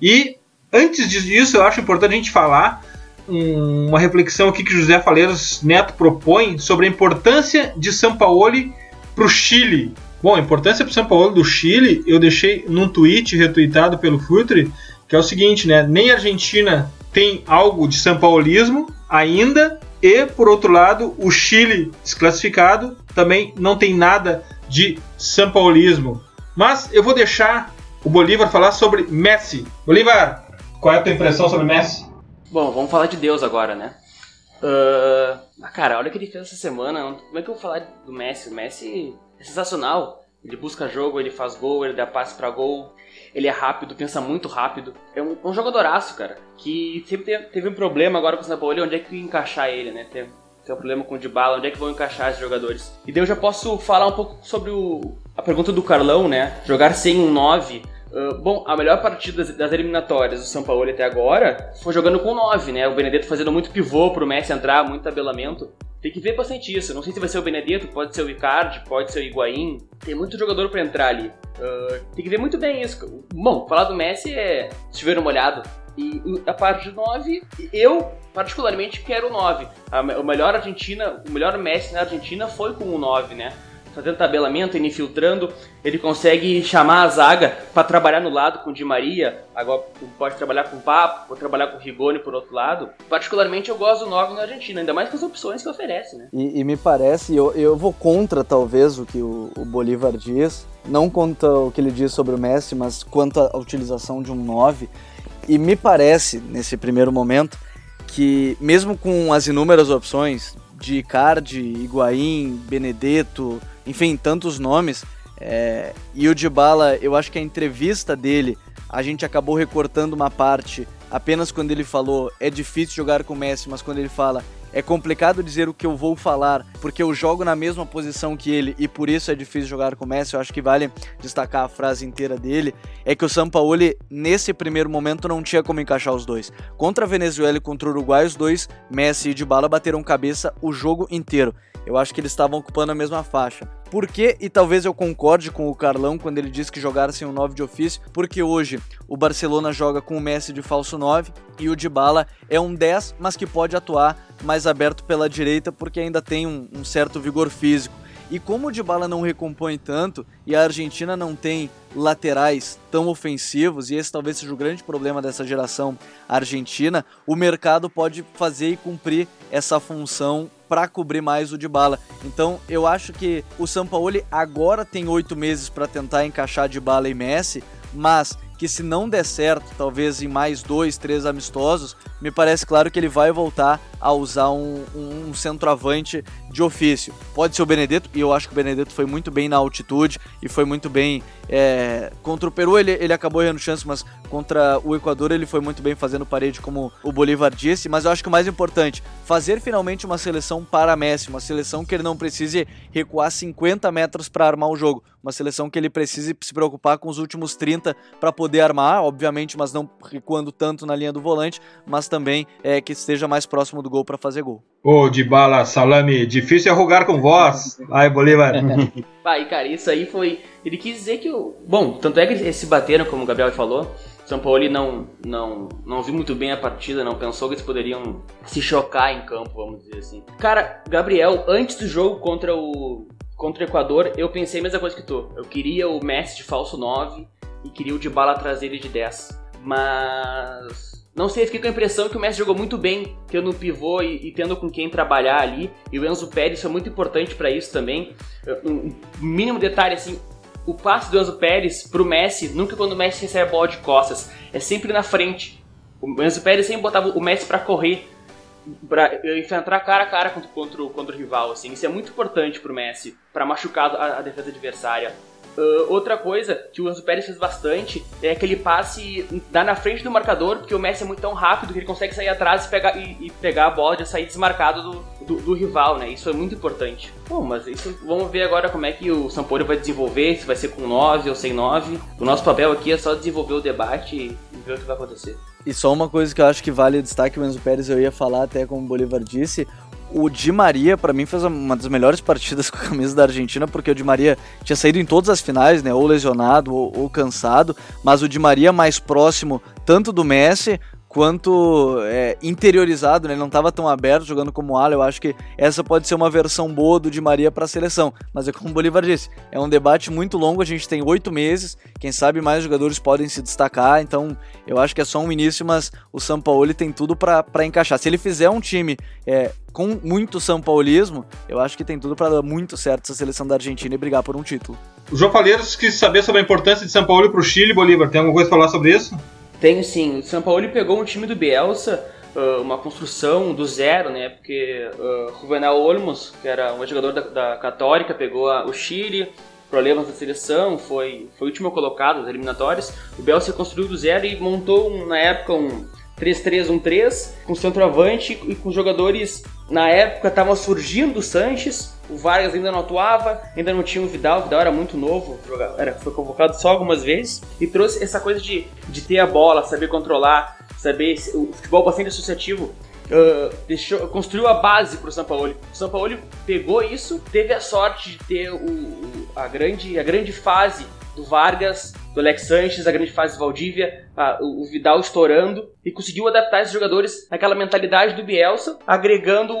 E antes disso, eu acho importante a gente falar uma reflexão aqui que José Faleiros Neto propõe sobre a importância de São Paulo para o Chile. Bom, a importância para o São Paulo do Chile eu deixei num tweet retweetado pelo Futre, que é o seguinte, né? Nem a Argentina tem algo de São Paulismo ainda, e por outro lado, o Chile desclassificado também não tem nada de São Paulismo. Mas eu vou deixar o Bolívar falar sobre Messi. Bolívar, qual é a tua impressão sobre Messi? Bom, vamos falar de Deus agora, né? Uh, cara, olha o que ele fez essa semana. Como é que eu vou falar do Messi? O Messi é sensacional. Ele busca jogo, ele faz gol, ele dá passe para gol ele é rápido, pensa muito rápido. É um, um jogadoraço, cara, que sempre teve, um problema agora com o Sampaoli, onde é que encaixar ele, né? Tem, tem um problema com o Dybala, onde é que vão encaixar esses jogadores. E daí eu já posso falar um pouco sobre o, a pergunta do Carlão, né? Jogar sem um 9 Uh, bom, a melhor partida das, das, eliminatórias do São Paulo até agora foi jogando com 9, né? O Benedetto fazendo muito pivô pro Messi entrar, muito tabelamento. Tem que ver bastante isso. Não sei se vai ser o Benedetto, pode ser o Icardi, pode ser o Higuaín. Tem muito jogador para entrar ali. Uh, tem que ver muito bem isso. Bom, falar do Messi é chover uma olhada. E a parte de 9, eu particularmente quero o 9. A, o melhor Argentina, o melhor Messi na Argentina foi com o 9, né? Fazendo tabelamento, ele infiltrando, ele consegue chamar a zaga para trabalhar no lado com o Di Maria, agora pode trabalhar com o Papo, pode trabalhar com o Rigoni por outro lado. Particularmente eu gosto do 9 na Argentina, ainda mais com as opções que oferece, né? E, e me parece, eu, eu vou contra talvez o que o, o Bolívar diz, não contra o que ele diz sobre o Messi, mas quanto à utilização de um 9. E me parece, nesse primeiro momento, que mesmo com as inúmeras opções de Icardi, Higuaín, Benedetto, enfim, tantos nomes. É, e o Dybala, eu acho que a entrevista dele, a gente acabou recortando uma parte apenas quando ele falou é difícil jogar com o Messi, mas quando ele fala é complicado dizer o que eu vou falar, porque eu jogo na mesma posição que ele e por isso é difícil jogar com o Messi. Eu acho que vale destacar a frase inteira dele. É que o Sampaoli, nesse primeiro momento, não tinha como encaixar os dois. Contra a Venezuela e contra o Uruguai, os dois, Messi e Dybala, bateram cabeça o jogo inteiro. Eu acho que eles estavam ocupando a mesma faixa. Por quê? E talvez eu concorde com o Carlão quando ele diz que jogaram sem um 9 de ofício, porque hoje o Barcelona joga com o Messi de falso 9 e o Dybala é um 10, mas que pode atuar mais aberto pela direita porque ainda tem um, um certo vigor físico. E como o Dybala não recompõe tanto e a Argentina não tem laterais tão ofensivos, e esse talvez seja o grande problema dessa geração argentina, o mercado pode fazer e cumprir essa função para cobrir mais o de bala. Então eu acho que o Sampaoli agora tem oito meses para tentar encaixar de bala e Messi, mas que se não der certo, talvez em mais dois, três amistosos, me parece claro que ele vai voltar a usar um, um, centroavante de ofício. Pode ser o Benedetto, e eu acho que o Benedetto foi muito bem na altitude e foi muito bem é, contra o Peru. Ele, ele acabou errando chance, mas contra o Equador ele foi muito bem fazendo parede, como o Bolívar disse. Mas eu acho que o mais importante, fazer finalmente uma seleção para Messi, uma seleção que ele não precise recuar 50 metros para armar o jogo, uma seleção que ele precise se preocupar com os últimos 30 para poder armar, obviamente, mas não recuando tanto na linha do volante, mas também é, que esteja mais próximo do gol para fazer gol. Ô, de bala, salame, difícil é rogar com voz. Ai, Bolívar. *laughs* Vai, cara, isso aí foi. Ele quis dizer que o. Bom, tanto é que eles se bateram, como o Gabriel falou. São Paulo não, não, não viu muito bem a partida, não pensou que eles poderiam se chocar em campo, vamos dizer assim. Cara, Gabriel, antes do jogo contra o contra o Equador, eu pensei a mesma coisa que tu. Eu queria o Messi de falso 9 e queria o de bala ele de 10. Mas não sei, fiquei com a impressão que o Messi jogou muito bem, tendo um pivô e, e tendo com quem trabalhar ali. E o Enzo Pérez foi muito importante para isso também. Um mínimo detalhe assim, o passe do Enzo Pérez pro Messi, nunca quando o Messi recebe a bola de costas, é sempre na frente. O Enzo Pérez sempre botava o Messi para correr, para enfrentar cara a cara contra, contra, contra o rival, assim. Isso é muito importante pro Messi, para machucar a, a defesa adversária. Uh, outra coisa que o Enzo Pérez fez bastante é aquele passe dá na frente do marcador, porque o Messi é muito tão rápido que ele consegue sair atrás e pegar, e, e pegar a bola e sair desmarcado do, do, do, rival, né? Isso é muito importante. Bom, mas isso vamos ver agora como é que o Sampoli vai desenvolver, se vai ser com 9 ou sem 9. O nosso papel aqui é só desenvolver o debate e ver o que vai acontecer. E só uma coisa que eu acho que vale destaque, o Enzo Pérez eu ia falar até como o Bolívar disse, o Di Maria, para mim, fez uma das melhores partidas *laughs* com a camisa da Argentina, porque o Di Maria tinha saído em todas as finais, né? Ou lesionado ou, ou cansado, mas o Di Maria mais próximo tanto do Messi quanto é, interiorizado, né? ele não estava tão aberto jogando como ala. Eu acho que essa pode ser uma versão boa do Di Maria para a seleção. Mas é como o Bolívar disse, é um debate muito longo. A gente tem oito meses, quem sabe mais jogadores podem se destacar. Então eu acho que é só um início, mas o São Paulo tem tudo para encaixar. Se ele fizer um time é, com muito São Paulismo, eu acho que tem tudo para dar muito certo essa seleção da Argentina e brigar por um título. O João Palheiros quis saber sobre a importância de São Paulo para o Chile, Bolívar. Tem alguma coisa a falar sobre isso? Tenho sim. O São Paulo pegou um time do Bielsa, uh, uma construção do zero, né? Porque uh, Juvenal Olmos, que era um jogador da, da Católica, pegou a, o Chile, problemas da seleção, foi, foi o último colocado nas eliminatórias. O Bielsa construiu do zero e montou, um, na época, um 3-3-1-3 com centroavante e com jogadores na época estavam surgindo o Sanches, o Vargas ainda não atuava, ainda não tinha o Vidal, o Vidal era muito novo, era, foi convocado só algumas vezes, e trouxe essa coisa de, de ter a bola, saber controlar, saber o futebol bastante associativo. Uh, deixou, construiu a base para o São Paulo. O São Paulo pegou isso, teve a sorte de ter o, o, a, grande, a grande fase do Vargas, do Alex Sanches, a grande fase do Valdívia, a, o Vidal estourando, e conseguiu adaptar esses jogadores naquela mentalidade do Bielsa, agregando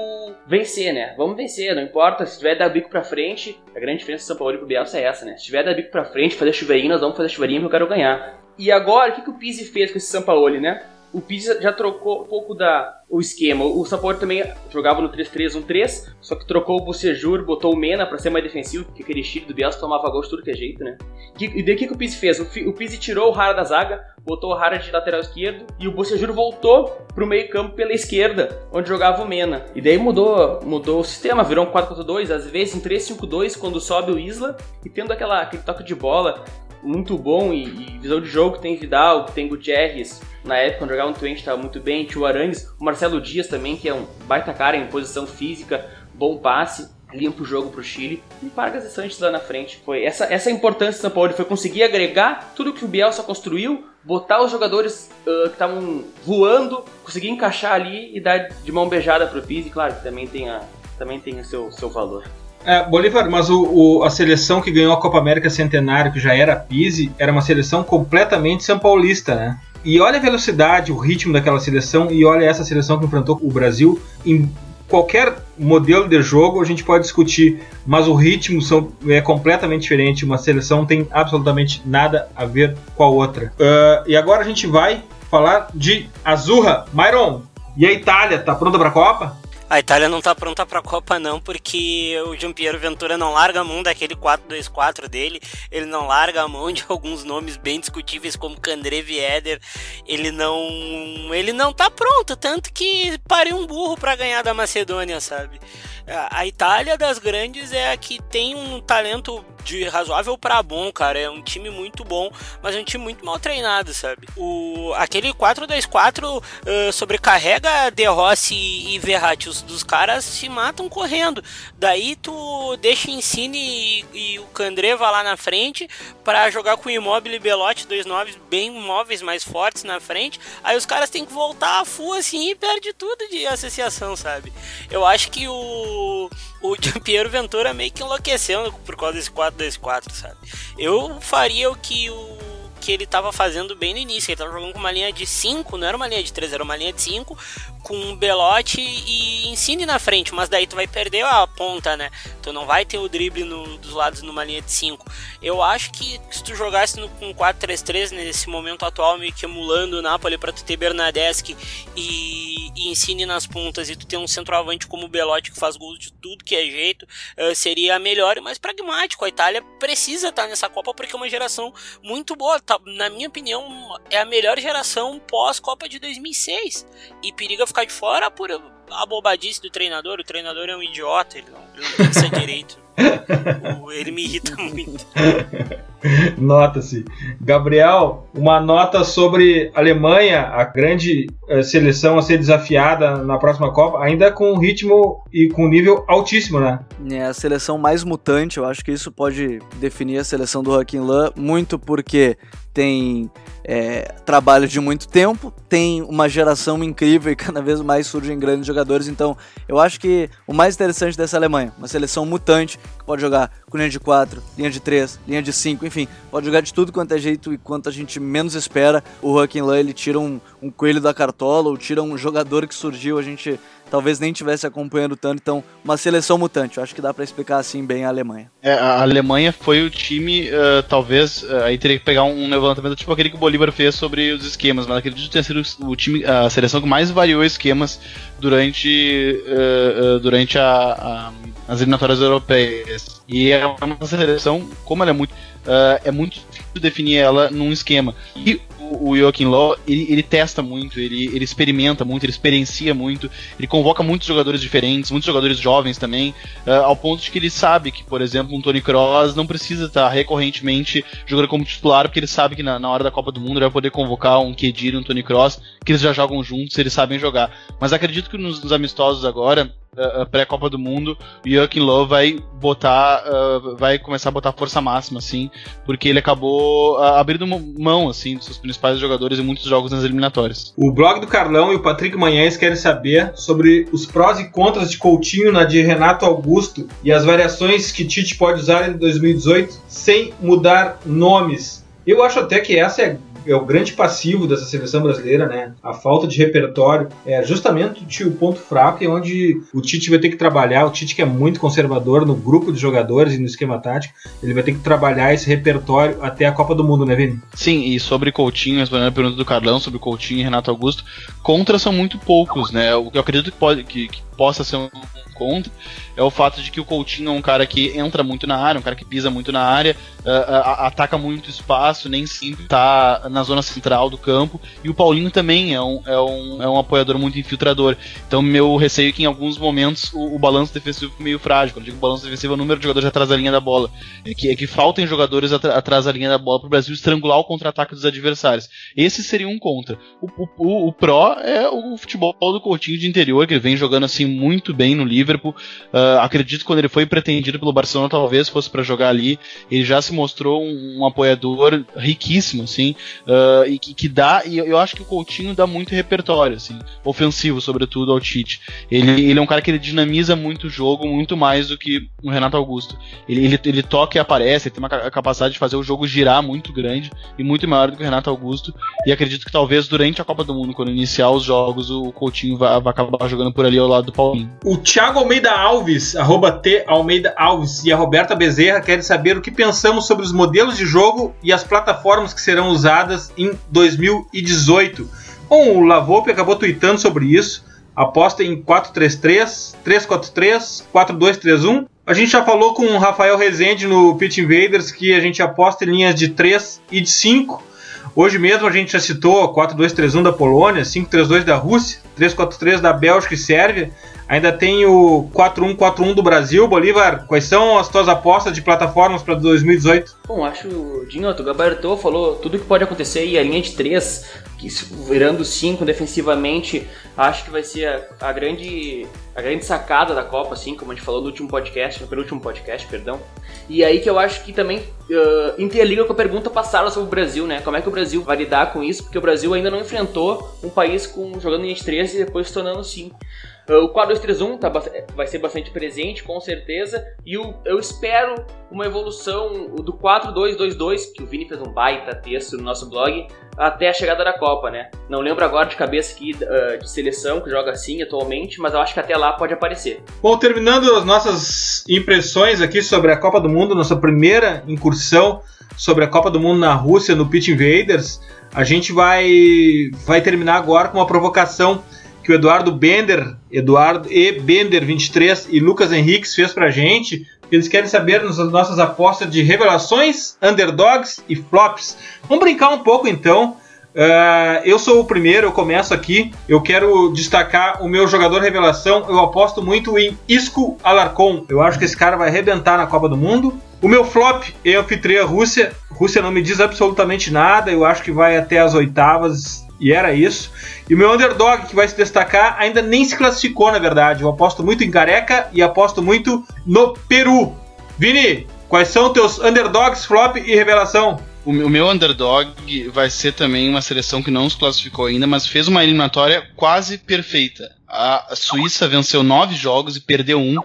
vencer, né? Vamos vencer, não importa, se tiver dar bico pra frente, a grande diferença do São Paulo pro Bielsa é essa, né? Se tiver dar bico pra frente, fazer chuveirinho, nós vamos fazer chuveirinho porque eu quero ganhar. E agora, o que, que o Pizzi fez com esse São Paulo, né? O Pizzi já trocou um pouco da, o esquema. O Sampaoli também jogava no 3-3-1-3, só que trocou o Bucejur, botou o Mena para ser mais defensivo, porque aquele estilo do Bielsa tomava gol de tudo que é jeito, né? E daí o que, que o Pizzi fez? O, Pizzi tirou o Rara da zaga, botou o Rara de lateral esquerdo e o Bucejur voltou pro meio campo pela esquerda, onde jogava o Mena. E daí mudou, mudou o sistema, virou um 4-4-2, às vezes um 3-5-2 quando sobe o Isla e tendo aquela, aquele toque de bola muito bom e, e, visão de jogo que tem Vidal, que tem Gutierrez. Na época, quando jogava no Twente, estava muito bem. Tio Arangues, o Marcelo Dias também, que é um baita cara em posição física, bom passe, limpa o jogo para o Chile. E Vargas e Sanches lá na frente. Foi essa, essa importância do São Paulo, foi conseguir agregar tudo que o Bielsa construiu, botar os jogadores uh, que estavam voando, conseguir encaixar ali e dar de mão beijada para o Pizzi, claro que também tem, a, também tem o seu, seu valor. É, Bolívar, mas o, o, a seleção que ganhou a Copa América Centenário, que já era Pise, era uma seleção completamente São Paulista, né? E olha a velocidade, o ritmo daquela seleção, e olha essa seleção que enfrentou o Brasil em qualquer modelo de jogo a gente pode discutir, mas o ritmo são, é completamente diferente. Uma seleção tem absolutamente nada a ver com a outra. Uh, e agora a gente vai falar de Azurra. Myron, e a Itália, tá pronta para a Copa? A Itália não tá pronta pra Copa não, porque o Giampiero Ventura não larga a mão daquele 4-2-4 dele, ele não larga a mão de *laughs* alguns nomes bem discutíveis como Candreve Eder, ele não ele não tá pronto, tanto que parei um burro para ganhar da Macedônia, sabe? A Itália das grandes é a que tem um talento de razoável para bom, cara. É um time muito bom, mas é um time muito mal treinado, sabe? O, aquele 4-2-4 uh, sobrecarrega De Rossi e Verratti. Os dos caras se matam correndo. Daí tu deixa Insigne e, e o Candreva lá na frente para jogar com o Immobile e Belotti, dois noves bem móveis, mais fortes na frente. Aí os caras têm que voltar a full assim e perde tudo de associação, sabe? Eu acho que o o Giampiero *laughs* Ventura meio que enlouqueceu por causa desse 4-2-4, sabe? Eu faria o que o que ele estava fazendo bem no início. Ele estava jogando com uma linha de 5, não era uma linha de 3, era uma linha de 5, com Belote e Ensine na frente, mas daí tu vai perder a ponta, né? Tu não vai ter o drible no, dos lados numa linha de 5. Eu acho que se tu jogasse no, com 4-3-3 nesse momento atual, meio que emulando o Napoli para tu ter Bernadeschi e, e Ensine nas pontas e tu ter um centroavante como o Belotti que faz gols de tudo que é jeito, uh, seria melhor e mais pragmático. A Itália precisa estar nessa Copa porque é uma geração muito boa. Tá, na minha opinião, é a melhor geração pós-Copa de 2006 e periga ficar de fora por a bobadice do treinador. O treinador é um idiota, ele não, ele não pensa *laughs* direito. ele me irrita muito. *laughs* Nota-se. Gabriel, uma nota sobre Alemanha, a grande uh, seleção a ser desafiada na próxima Copa, ainda com ritmo e com nível altíssimo, né? É a seleção mais mutante, eu acho que isso pode definir a seleção do Joaquim Lan, muito porque tem é, trabalho de muito tempo, tem uma geração incrível e cada vez mais surgem grandes jogadores. Então, eu acho que o mais interessante dessa Alemanha, uma seleção mutante, que pode jogar com linha de 4, linha de 3, linha de 5, enfim, pode jogar de tudo quanto é jeito e quanto a gente menos espera. O Joaquim Lan, ele tira um, um coelho da cartola ou tira um jogador que surgiu, a gente talvez nem tivesse acompanhando tanto. Então, uma seleção mutante. Eu acho que dá para explicar assim bem a Alemanha. É, a Alemanha foi o time, uh, talvez, uh, aí teria que pegar um levantamento tipo aquele que o Bolívar fez sobre os esquemas, mas acredito ter sido o time, a seleção que mais variou esquemas durante, uh, durante a, a, as eliminatórias europeias. E é uma seleção, como ela é muito, é muito difícil definir ela num esquema. E o Joaquim Law, ele, ele, testa muito, ele, ele experimenta muito, ele experiencia muito, ele convoca muitos jogadores diferentes, muitos jogadores jovens também, uh, ao ponto de que ele sabe que, por exemplo, um Tony Kroos não precisa estar recorrentemente jogando como titular, porque ele sabe que na, na hora da Copa do Mundo ele vai poder convocar um Kedira e um Tony Kroos, que eles já jogam juntos, eles sabem jogar. Mas acredito que nos, nos amistosos agora, uh, pré-Copa do Mundo, o Joaquim Low vai botar, uh, vai começar a botar força máxima, assim, porque ele acabou uh, abrindo mão, assim, dos seus principais jogadores em muitos jogos nas eliminatórias. O blog do Carlão e o Patrick Manhães querem saber sobre os prós e contras de Coutinho na de Renato Augusto e as variações que Tite pode usar em 2018 sem mudar nomes. Eu acho até que essa é é o grande passivo dessa seleção brasileira, né? A falta de repertório é justamente o ponto fraco e onde o Tite vai ter que trabalhar. O Tite que é muito conservador no grupo de jogadores e no esquema tático, ele vai ter que trabalhar esse repertório até a Copa do Mundo, né, Vini? Sim, e sobre Coutinho, respondendo a pergunta do Carlão sobre Coutinho e Renato Augusto, contras são muito poucos, né? O que eu acredito que, pode, que, que possa ser um contra é o fato de que o Coutinho é um cara que entra muito na área, um cara que pisa muito na área, uh, ataca muito espaço, nem sempre tá na zona central do campo. E o Paulinho também é um, é um, é um apoiador muito infiltrador. Então, meu receio é que em alguns momentos o, o balanço defensivo meio frágil. Quando eu digo balanço defensivo, é o número de jogadores atrás da linha da bola. É que, é que faltem jogadores atrás da linha da bola para o Brasil estrangular o contra-ataque dos adversários. Esse seria um contra. O, o, o, pró é o futebol do Coutinho de interior, que ele vem jogando assim muito bem no Liverpool. Uh, acredito que quando ele foi pretendido pelo Barcelona, talvez fosse para jogar ali. Ele já se mostrou um, um apoiador riquíssimo, assim, uh, e que, que, dá. E eu acho que o Coutinho dá muito repertório, assim, ofensivo, sobretudo ao Tite. Ele, ele é um cara que ele dinamiza muito o jogo, muito mais do que o Renato Augusto. Ele, ele, ele toca e aparece, ele tem uma capacidade de fazer o jogo girar muito grande e muito maior do que o Renato Augusto. E acredito que talvez durante a Copa do Mundo, quando iniciar os jogos, o Coutinho vai, vai acabar jogando por ali ao lado do Paulinho. O Thiago Almeida Alves, arroba T Almeida Alves, e a Roberta Bezerra querem saber o que pensamos sobre os modelos de jogo e as plataformas que serão usadas em 2018. Bom, o Lavoupe acabou tweetando sobre isso. Aposta em 4-3-3, 3-4-3, 4-2-3-1. A gente já falou com o Rafael Rezende no Pitch Invaders que a gente aposta em linhas de 3 e de 5. Hoje mesmo a gente já citou 4-2-3-1 da Polônia, 5-3-2 da Rússia, 3-4-3 da Bélgica e Sérvia. Ainda tem o 4-1-4-1 do Brasil. Bolívar, quais são as tuas apostas de plataformas para 2018? Bom, acho, Dinho, tu gabaritou, falou tudo que pode acontecer e a linha de 3, que virando 5 defensivamente, acho que vai ser a, a, grande a grande sacada da Copa, assim, como a gente falou no último podcast, no penúltimo podcast, perdão. E aí que eu acho que também uh, interliga com a pergunta passada sobre o Brasil, né? Como é que o Brasil vai lidar com isso? Porque o Brasil ainda não enfrentou um país com jogando em 3 e depois se tornando 5. Uh, o 4-2-3-1 tá, vai ser bastante presente, com certeza. E o, eu espero uma evolução do 4-2-2-2, que o Vini fez um baita texto no nosso blog, até a chegada da Copa, né? Não lembro agora de cabeça aqui uh, de seleção que joga assim atualmente, mas eu acho que até lá pode aparecer. Bom, terminando as nossas impressões aqui sobre a Copa do Mundo, nossa primeira incursão sobre a Copa do Mundo na Rússia no Pitch Invaders, a gente vai, vai terminar agora com uma provocação que o Eduardo Bender, Eduardo E Bender 23 e Lucas Henriques fez pra gente. Eles querem saber nas nossas apostas de revelações, underdogs e flops. Vamos brincar um pouco então. Uh, eu sou o primeiro, eu começo aqui. Eu quero destacar o meu jogador revelação. Eu aposto muito em Isco Alarcon. Eu acho que esse cara vai arrebentar na Copa do Mundo. O meu flop é anfitriã Rússia. Rússia não me diz absolutamente nada. Eu acho que vai até as oitavas e era isso. E o meu underdog que vai se destacar ainda nem se classificou, na verdade. Eu aposto muito em Careca e aposto muito no Peru. Vini, quais são teus underdogs, flop e revelação? O meu underdog vai ser também uma seleção que não se classificou ainda, mas fez uma eliminatória quase perfeita. A Suíça venceu nove jogos e perdeu um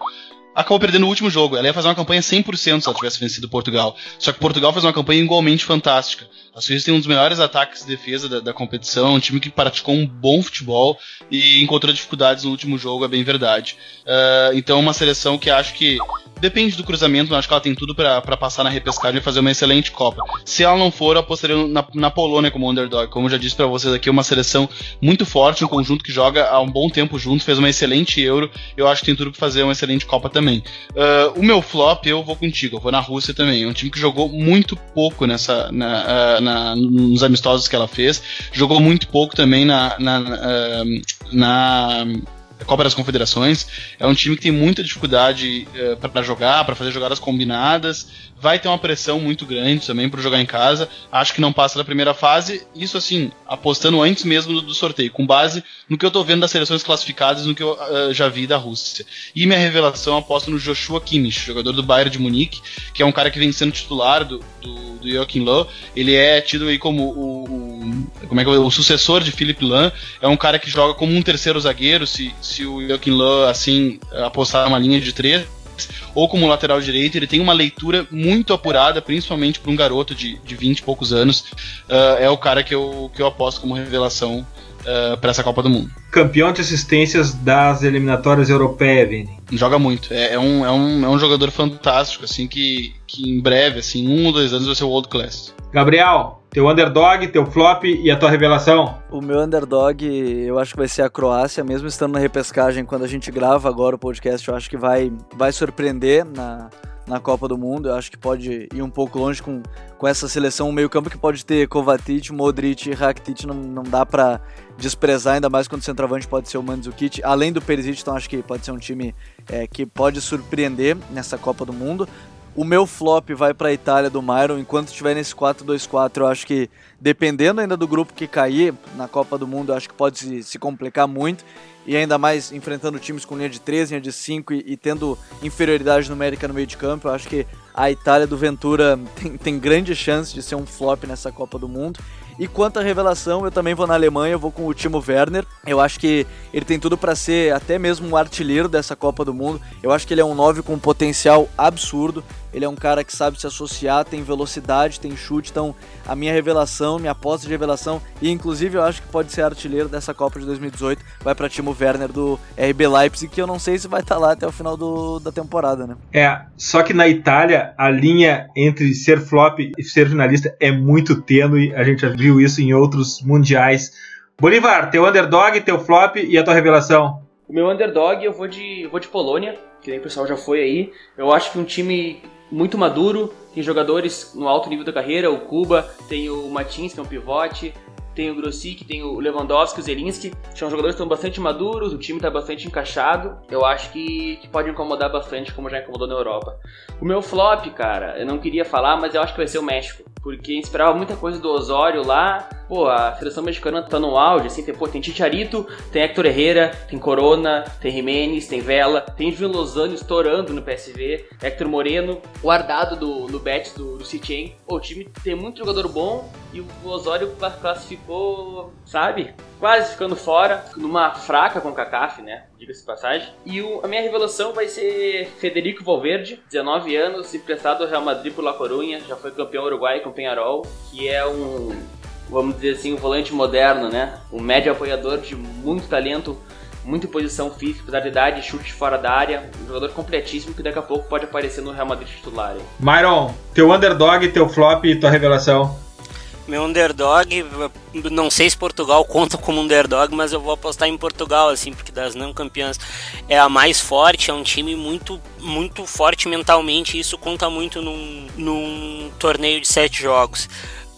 acabou perdendo o último jogo. Ela ia fazer uma campanha 100% se ela tivesse vencido Portugal. Só que Portugal fez uma campanha igualmente fantástica. A Suíça tem um dos melhores ataques de defesa da, da, competição, um time que praticou um bom futebol e encontrou dificuldades no último jogo, é bem verdade. Uh, então, uma seleção que acho que depende do cruzamento, acho que ela tem tudo para passar na repescagem e fazer uma excelente Copa. Se ela não for, eu apostaria na, na Polônia como underdog. Como eu já disse para vocês aqui, é uma seleção muito forte, um conjunto que joga há um bom tempo junto, fez uma excelente Euro. Eu acho que tem tudo para fazer uma excelente Copa também. Uh, o meu flop, eu vou contigo, eu vou na Rússia também. É um time que jogou muito pouco nessa. Na, uh, na, nos amistosos que ela fez. Jogou muito pouco também na, na, na, na Copa das Confederações. É um time que tem muita dificuldade uh, eh, para jogar, para fazer jogadas combinadas. Vai ter uma pressão muito grande também para jogar em casa. Acho que não passa da primeira fase. Isso assim, apostando antes mesmo do, do sorteio, com base no que eu tô vendo das seleções classificadas, no que eu uh, já vi da Rússia. E minha revelação aposto no Joshua Kimmich, jogador do Bayern de Munique, que é um cara que vem sendo titular do, do, do Joachim Löw. Ele é tido aí como o, o como é que o sucessor de Philipp Lahm. É um cara que joga como um terceiro zagueiro, se, se o Joachim Löw assim apostar uma linha de três ou como lateral direito, ele tem uma leitura muito apurada, principalmente para um garoto de, de 20 e poucos anos. Uh, é o cara que eu, que eu aposto como revelação uh, ah, para essa Copa do Mundo. Campeão de assistências das eliminatórias europeias, Vini. Joga muito. É, é, um, é, um, é um jogador fantástico, assim, que, que em breve, assim, um ou dois anos vai ser o World Class. Gabriel, teu underdog, teu flop e a tua revelação? O meu underdog, eu acho que vai ser a Croácia, mesmo estando na repescagem, quando a gente grava agora o podcast, eu acho que vai, vai surpreender na, na Copa do Mundo. Eu acho que pode ir um pouco longe com, com essa seleção, um meio-campo que pode ter Kovacic, Modric e Rakitic, não, não dá para desprezar, ainda mais quando o centroavante pode ser o Mandzukic, além do Perisic, então acho que pode ser um time é, que pode surpreender nessa Copa do Mundo. O meu flop vai para a Itália do Myron. Enquanto estiver nesse 4-2-4, eu acho que, dependendo ainda do grupo que cair na Copa do Mundo, eu acho que pode se, se complicar muito. E ainda mais enfrentando times com linha de 3, linha de 5 e, e, tendo inferioridade numérica no meio de campo. Eu acho que a Itália do Ventura *laughs* tem, tem grande chance de ser um flop nessa Copa do Mundo. E quanto à revelação, eu também vou na Alemanha, eu vou com o Timo Werner. Eu acho que ele tem tudo para ser até mesmo um artilheiro dessa Copa do Mundo. Eu acho que ele é um 9 com um potencial absurdo. Ele é um cara que sabe se associar, tem velocidade, tem chute. Então, a minha revelação, minha aposta de revelação, e inclusive eu acho que pode ser artilheiro dessa Copa de 2018, vai para Timo Werner do RB Leipzig, que eu não sei se vai estar tá lá até o final do, da temporada, né? É, só que na Itália a linha entre ser flop e ser finalista é muito tênue. A gente já viu isso em outros mundiais. Bolivar, teu underdog, teu flop e a tua revelação? O meu underdog eu vou de, vou de Polônia, que nem o pessoal já foi aí. Eu acho que um time muito maduro, tem jogadores no alto nível da carreira, o Kuba, tem o Matins, que é um pivote, tem o Grosik, tem o Lewandowski, o Zelinski. São jogadores que estão bastante maduros, o time está bastante encaixado. Eu acho que, que pode incomodar bastante, como já incomodou na Europa. O meu flop, cara, eu não queria falar, mas eu acho que vai ser o México. Porque esperava muita coisa do Osório lá. Pô, a seleção mexicana tá no auge, assim, tem, pô, tem Chicharito, tem Héctor Herrera, tem Corona, tem Jiménez, tem Vela, tem Edwin Lozano estourando no PSV, Héctor Moreno, guardado do, no Betis do, do o time tem muito jogador bom e o Osório classificou, sabe? Quase ficando fora, numa fraca com o CACAF, né? Diga-se passagem. E o, a minha revelação vai ser Federico Valverde, 19 anos, emprestado ao Real Madrid por La Coruña, já foi campeão uruguai com Penharol, que é um, vamos dizer assim, um volante moderno, né? Um médio apoiador de muito talento, muita posição física, apesar de idade, chute fora da área, um jogador completíssimo que daqui a pouco pode aparecer no Real Madrid titular. Hein? Myron, teu underdog, teu flop e tua revelação? Meu underdog, não sei se Portugal conta como underdog, mas eu vou apostar em Portugal, assim, porque das não campeãs é a mais forte, é um time muito, muito forte mentalmente, e isso conta muito num, num torneio de sete jogos.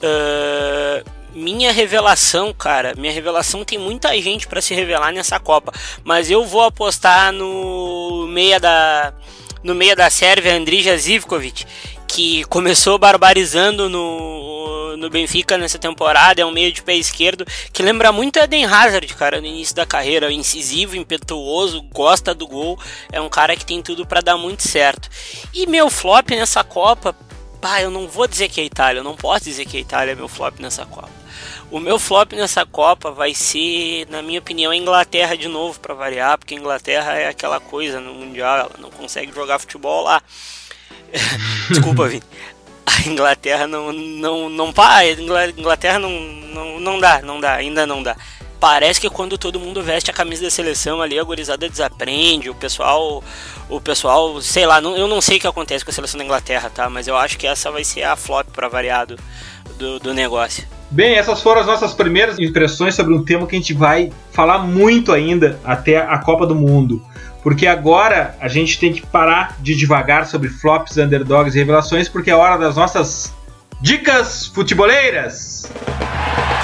Uh, minha revelação, cara, minha revelação tem muita gente para se revelar nessa Copa, mas eu vou apostar no meia da no meia da Sérvia, Andrija Zivkovic, que começou barbarizando no, no Benfica nessa temporada, é um meio de pé esquerdo que lembra muito Eden Hazard, cara, no início da carreira, incisivo, impetuoso, gosta do gol, é um cara que tem tudo para dar muito certo. E meu flop nessa Copa, pá, eu não vou dizer que é Itália, eu não posso dizer que a Itália é meu flop nessa Copa. O meu flop nessa Copa vai ser, na minha opinião, a Inglaterra de novo para variar, porque a Inglaterra é aquela coisa no mundial, ela não consegue jogar futebol lá. *laughs* Desculpa, Vini. A Inglaterra não não não pá, Inglaterra não, não não dá, não dá, ainda não dá. Parece que quando todo mundo veste a camisa da seleção ali, a gorizada desaprende, o pessoal o pessoal, sei lá, não, eu não sei o que acontece com a seleção da Inglaterra, tá? Mas eu acho que essa vai ser a flop para variado do, do negócio. Bem, essas foram as nossas primeiras impressões sobre um tema que a gente vai falar muito ainda até a Copa do Mundo. Porque agora a gente tem que parar de devagar sobre flops, underdogs e revelações, porque é hora das nossas dicas futeboleiras. Bom,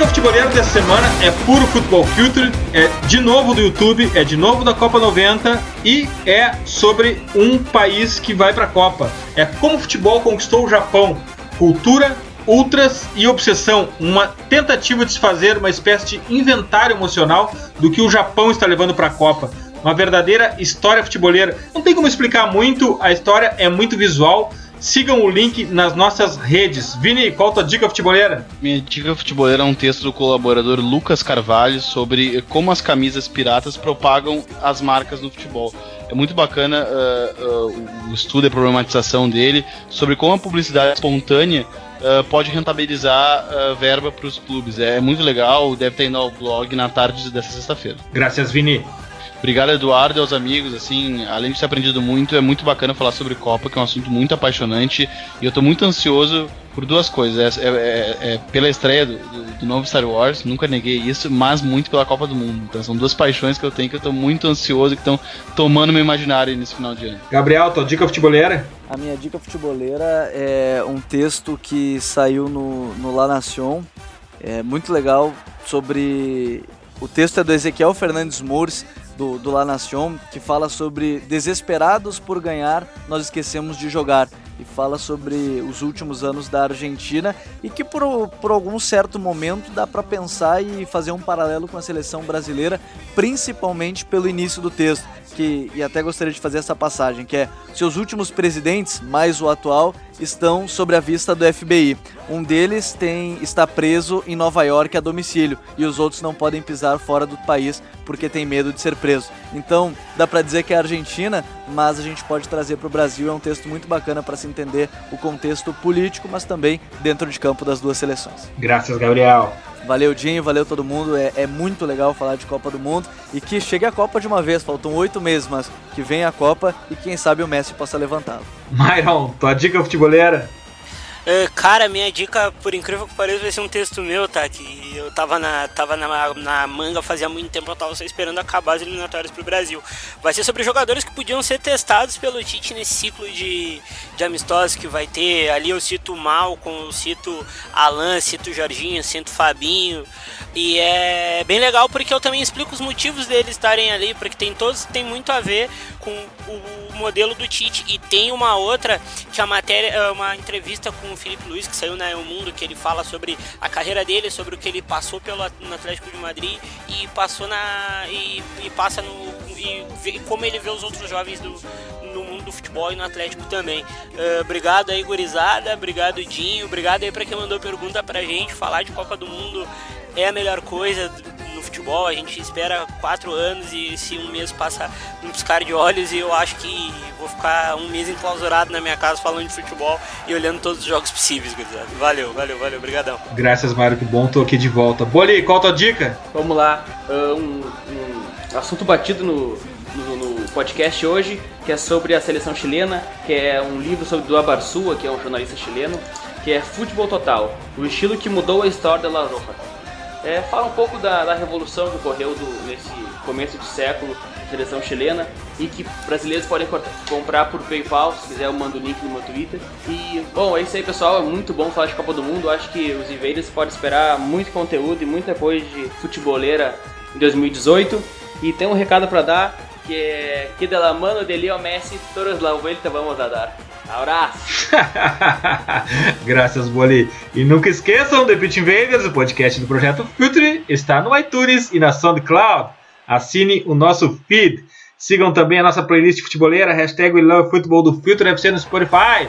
dica futebolera dessa semana é puro futebol culture, é de novo do YouTube, é de novo da Copa 90 e é sobre um país que vai para a Copa. É como o futebol conquistou o Japão. Cultura, ultras e obsessão, uma tentativa de se fazer uma espécie de inventário emocional do que o Japão está levando para a Copa. Uma verdadeira história futeboleira. Não tem como explicar muito, a história é muito visual, Sigam o link nas nossas redes. Vini, qual a tua dica futeboleira? Minha dica futeboleira é um texto do colaborador Lucas Carvalho sobre como as camisas piratas propagam as marcas no futebol. É muito bacana uh, uh, o estudo e a problematização dele sobre como a publicidade espontânea Uh, pode rentabilizar verba para os clubes. É, é, muito legal, deve estar indo ao blog na tarde dessa sexta-feira. Graças, Vini. Obrigado, Eduardo, e aos amigos. Assim, além de ter aprendido muito, é muito bacana falar sobre Copa, que é um assunto muito apaixonante. E eu tô muito ansioso por duas coisas. É, é, é, é pela estreia do, do, do, novo Star Wars, nunca neguei isso, mas muito pela Copa do Mundo. Então são duas paixões que eu tenho que eu tô muito ansioso e que estão tomando meu imaginário nesse final de ano. Gabriel, tua dica futebolera? A minha dica futebolera é um texto que saiu no, no La Nation. É muito legal sobre. O texto é do Ezequiel Fernandes Moures do, do La Nation, que fala sobre desesperados por ganhar, nós esquecemos de jogar. e fala sobre os últimos anos da Argentina e que por, por algum certo momento dá para pensar e fazer um paralelo com a seleção brasileira, principalmente pelo início do texto, que e até gostaria de fazer essa passagem, que é seus últimos presidentes, mais o atual, estão sobre a vista do FBI. Um deles tem está preso em Nova York a domicílio e os outros não podem pisar fora do país porque tem medo de ser preso. Então, dá para dizer que é a Argentina, mas a gente pode trazer para o Brasil. É um texto muito bacana para se entender o contexto político, mas também dentro de campo das duas seleções. Graças, Gabriel. Valeu, Dinho, valeu todo mundo. É, é, muito legal falar de Copa do Mundo e que chegue a Copa de uma vez. Faltam oito meses, mas que venha a Copa e quem sabe o Messi possa levantá-lo. Myron, tua dica futebolera? Uh, cara, minha dica, por incrível que pareça, vai ser um texto meu, tá? Que eu tava na, tava na, na manga fazia muito tempo, eu tava só esperando acabar as eliminatórias pro Brasil. Vai ser sobre jogadores que podiam ser testados pelo Tite nesse ciclo de, de amistosos que vai ter. Ali eu cito Malcom, eu cito Alan, cito Jorginho, cito Fabinho. E é bem legal porque eu também explico os motivos deles estarem ali, porque tem todos tem muito a ver com o modelo do Tite. E tem uma outra que a matéria, é uma entrevista com o Felipe Luiz que saiu na El Mundo, que ele fala sobre a carreira dele, sobre o que ele passou pelo Atlético de Madrid e passou na e, e passa no e, e como ele vê os outros jovens do no mundo do futebol e no Atlético também. Uh, obrigado aí, gurizada. Obrigado, Dinho. Obrigado aí para quem mandou pergunta pra gente. Falar de Copa do Mundo é a melhor coisa no futebol. A gente espera quatro anos e se um mês passa num piscar de olhos, e eu acho que vou ficar um mês enclausurado na minha casa falando de futebol e olhando todos os jogos possíveis, gurizada. Valeu, valeu, valeu, obrigadão. Graças, Mário, que bom, tô aqui de volta. Boli, qual a tua dica? Vamos lá, uh, um, um assunto batido no, no, no, podcast hoje, que é sobre a seleção chilena, que é um livro sobre do Abarsua, que é um jornalista chileno, que é Futebol Total, o estilo que mudou a história da La Roja. É, fala um pouco da, da revolução que ocorreu do, nesse começo de século na seleção chilena e que brasileiros podem comprar por PayPal, se quiser eu mando o link no meu Twitter. E, bom, é isso aí pessoal, é muito bom falar de Copa do Mundo, acho que os Invaders podem esperar muito conteúdo e muita coisa de futeboleira em 2018. E tem um recado para dar, que que de la mano de Leo Messi, todas las vueltas vamos a dar. Abraço! *laughs* Graças, Boli. E nunca esqueçam, The Pit Invaders, o podcast do Projeto Filtre, está no iTunes e na SoundCloud. Assine o nosso feed. Sigam também a nossa playlist futebolera, hashtag Futebol do Filtre FC no Spotify.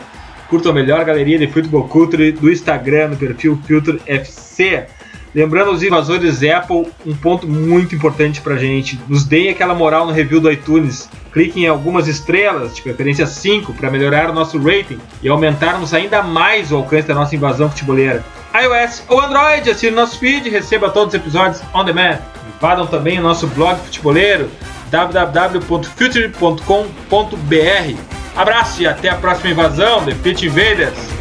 Curtam a melhor galeria de futebol culture do Instagram, no perfil Filtre FC. Lembrando os invasores Apple, um ponto muito importante pra gente. Nos deem aquela moral no review do iTunes. Cliquem em algumas estrelas, de preferência 5, para melhorar o nosso rating e aumentarmos ainda mais o alcance da nossa invasão futebolera. iOS ou Android, assine nosso feed receba todos os episódios on demand. Invadam também o nosso blog futebolero www.future.com.br. Abraço e até a próxima invasão, The Pit Invaders!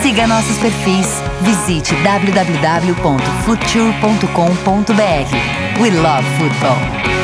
Siga nossos perfis. Visite www.future.com.br. We love football.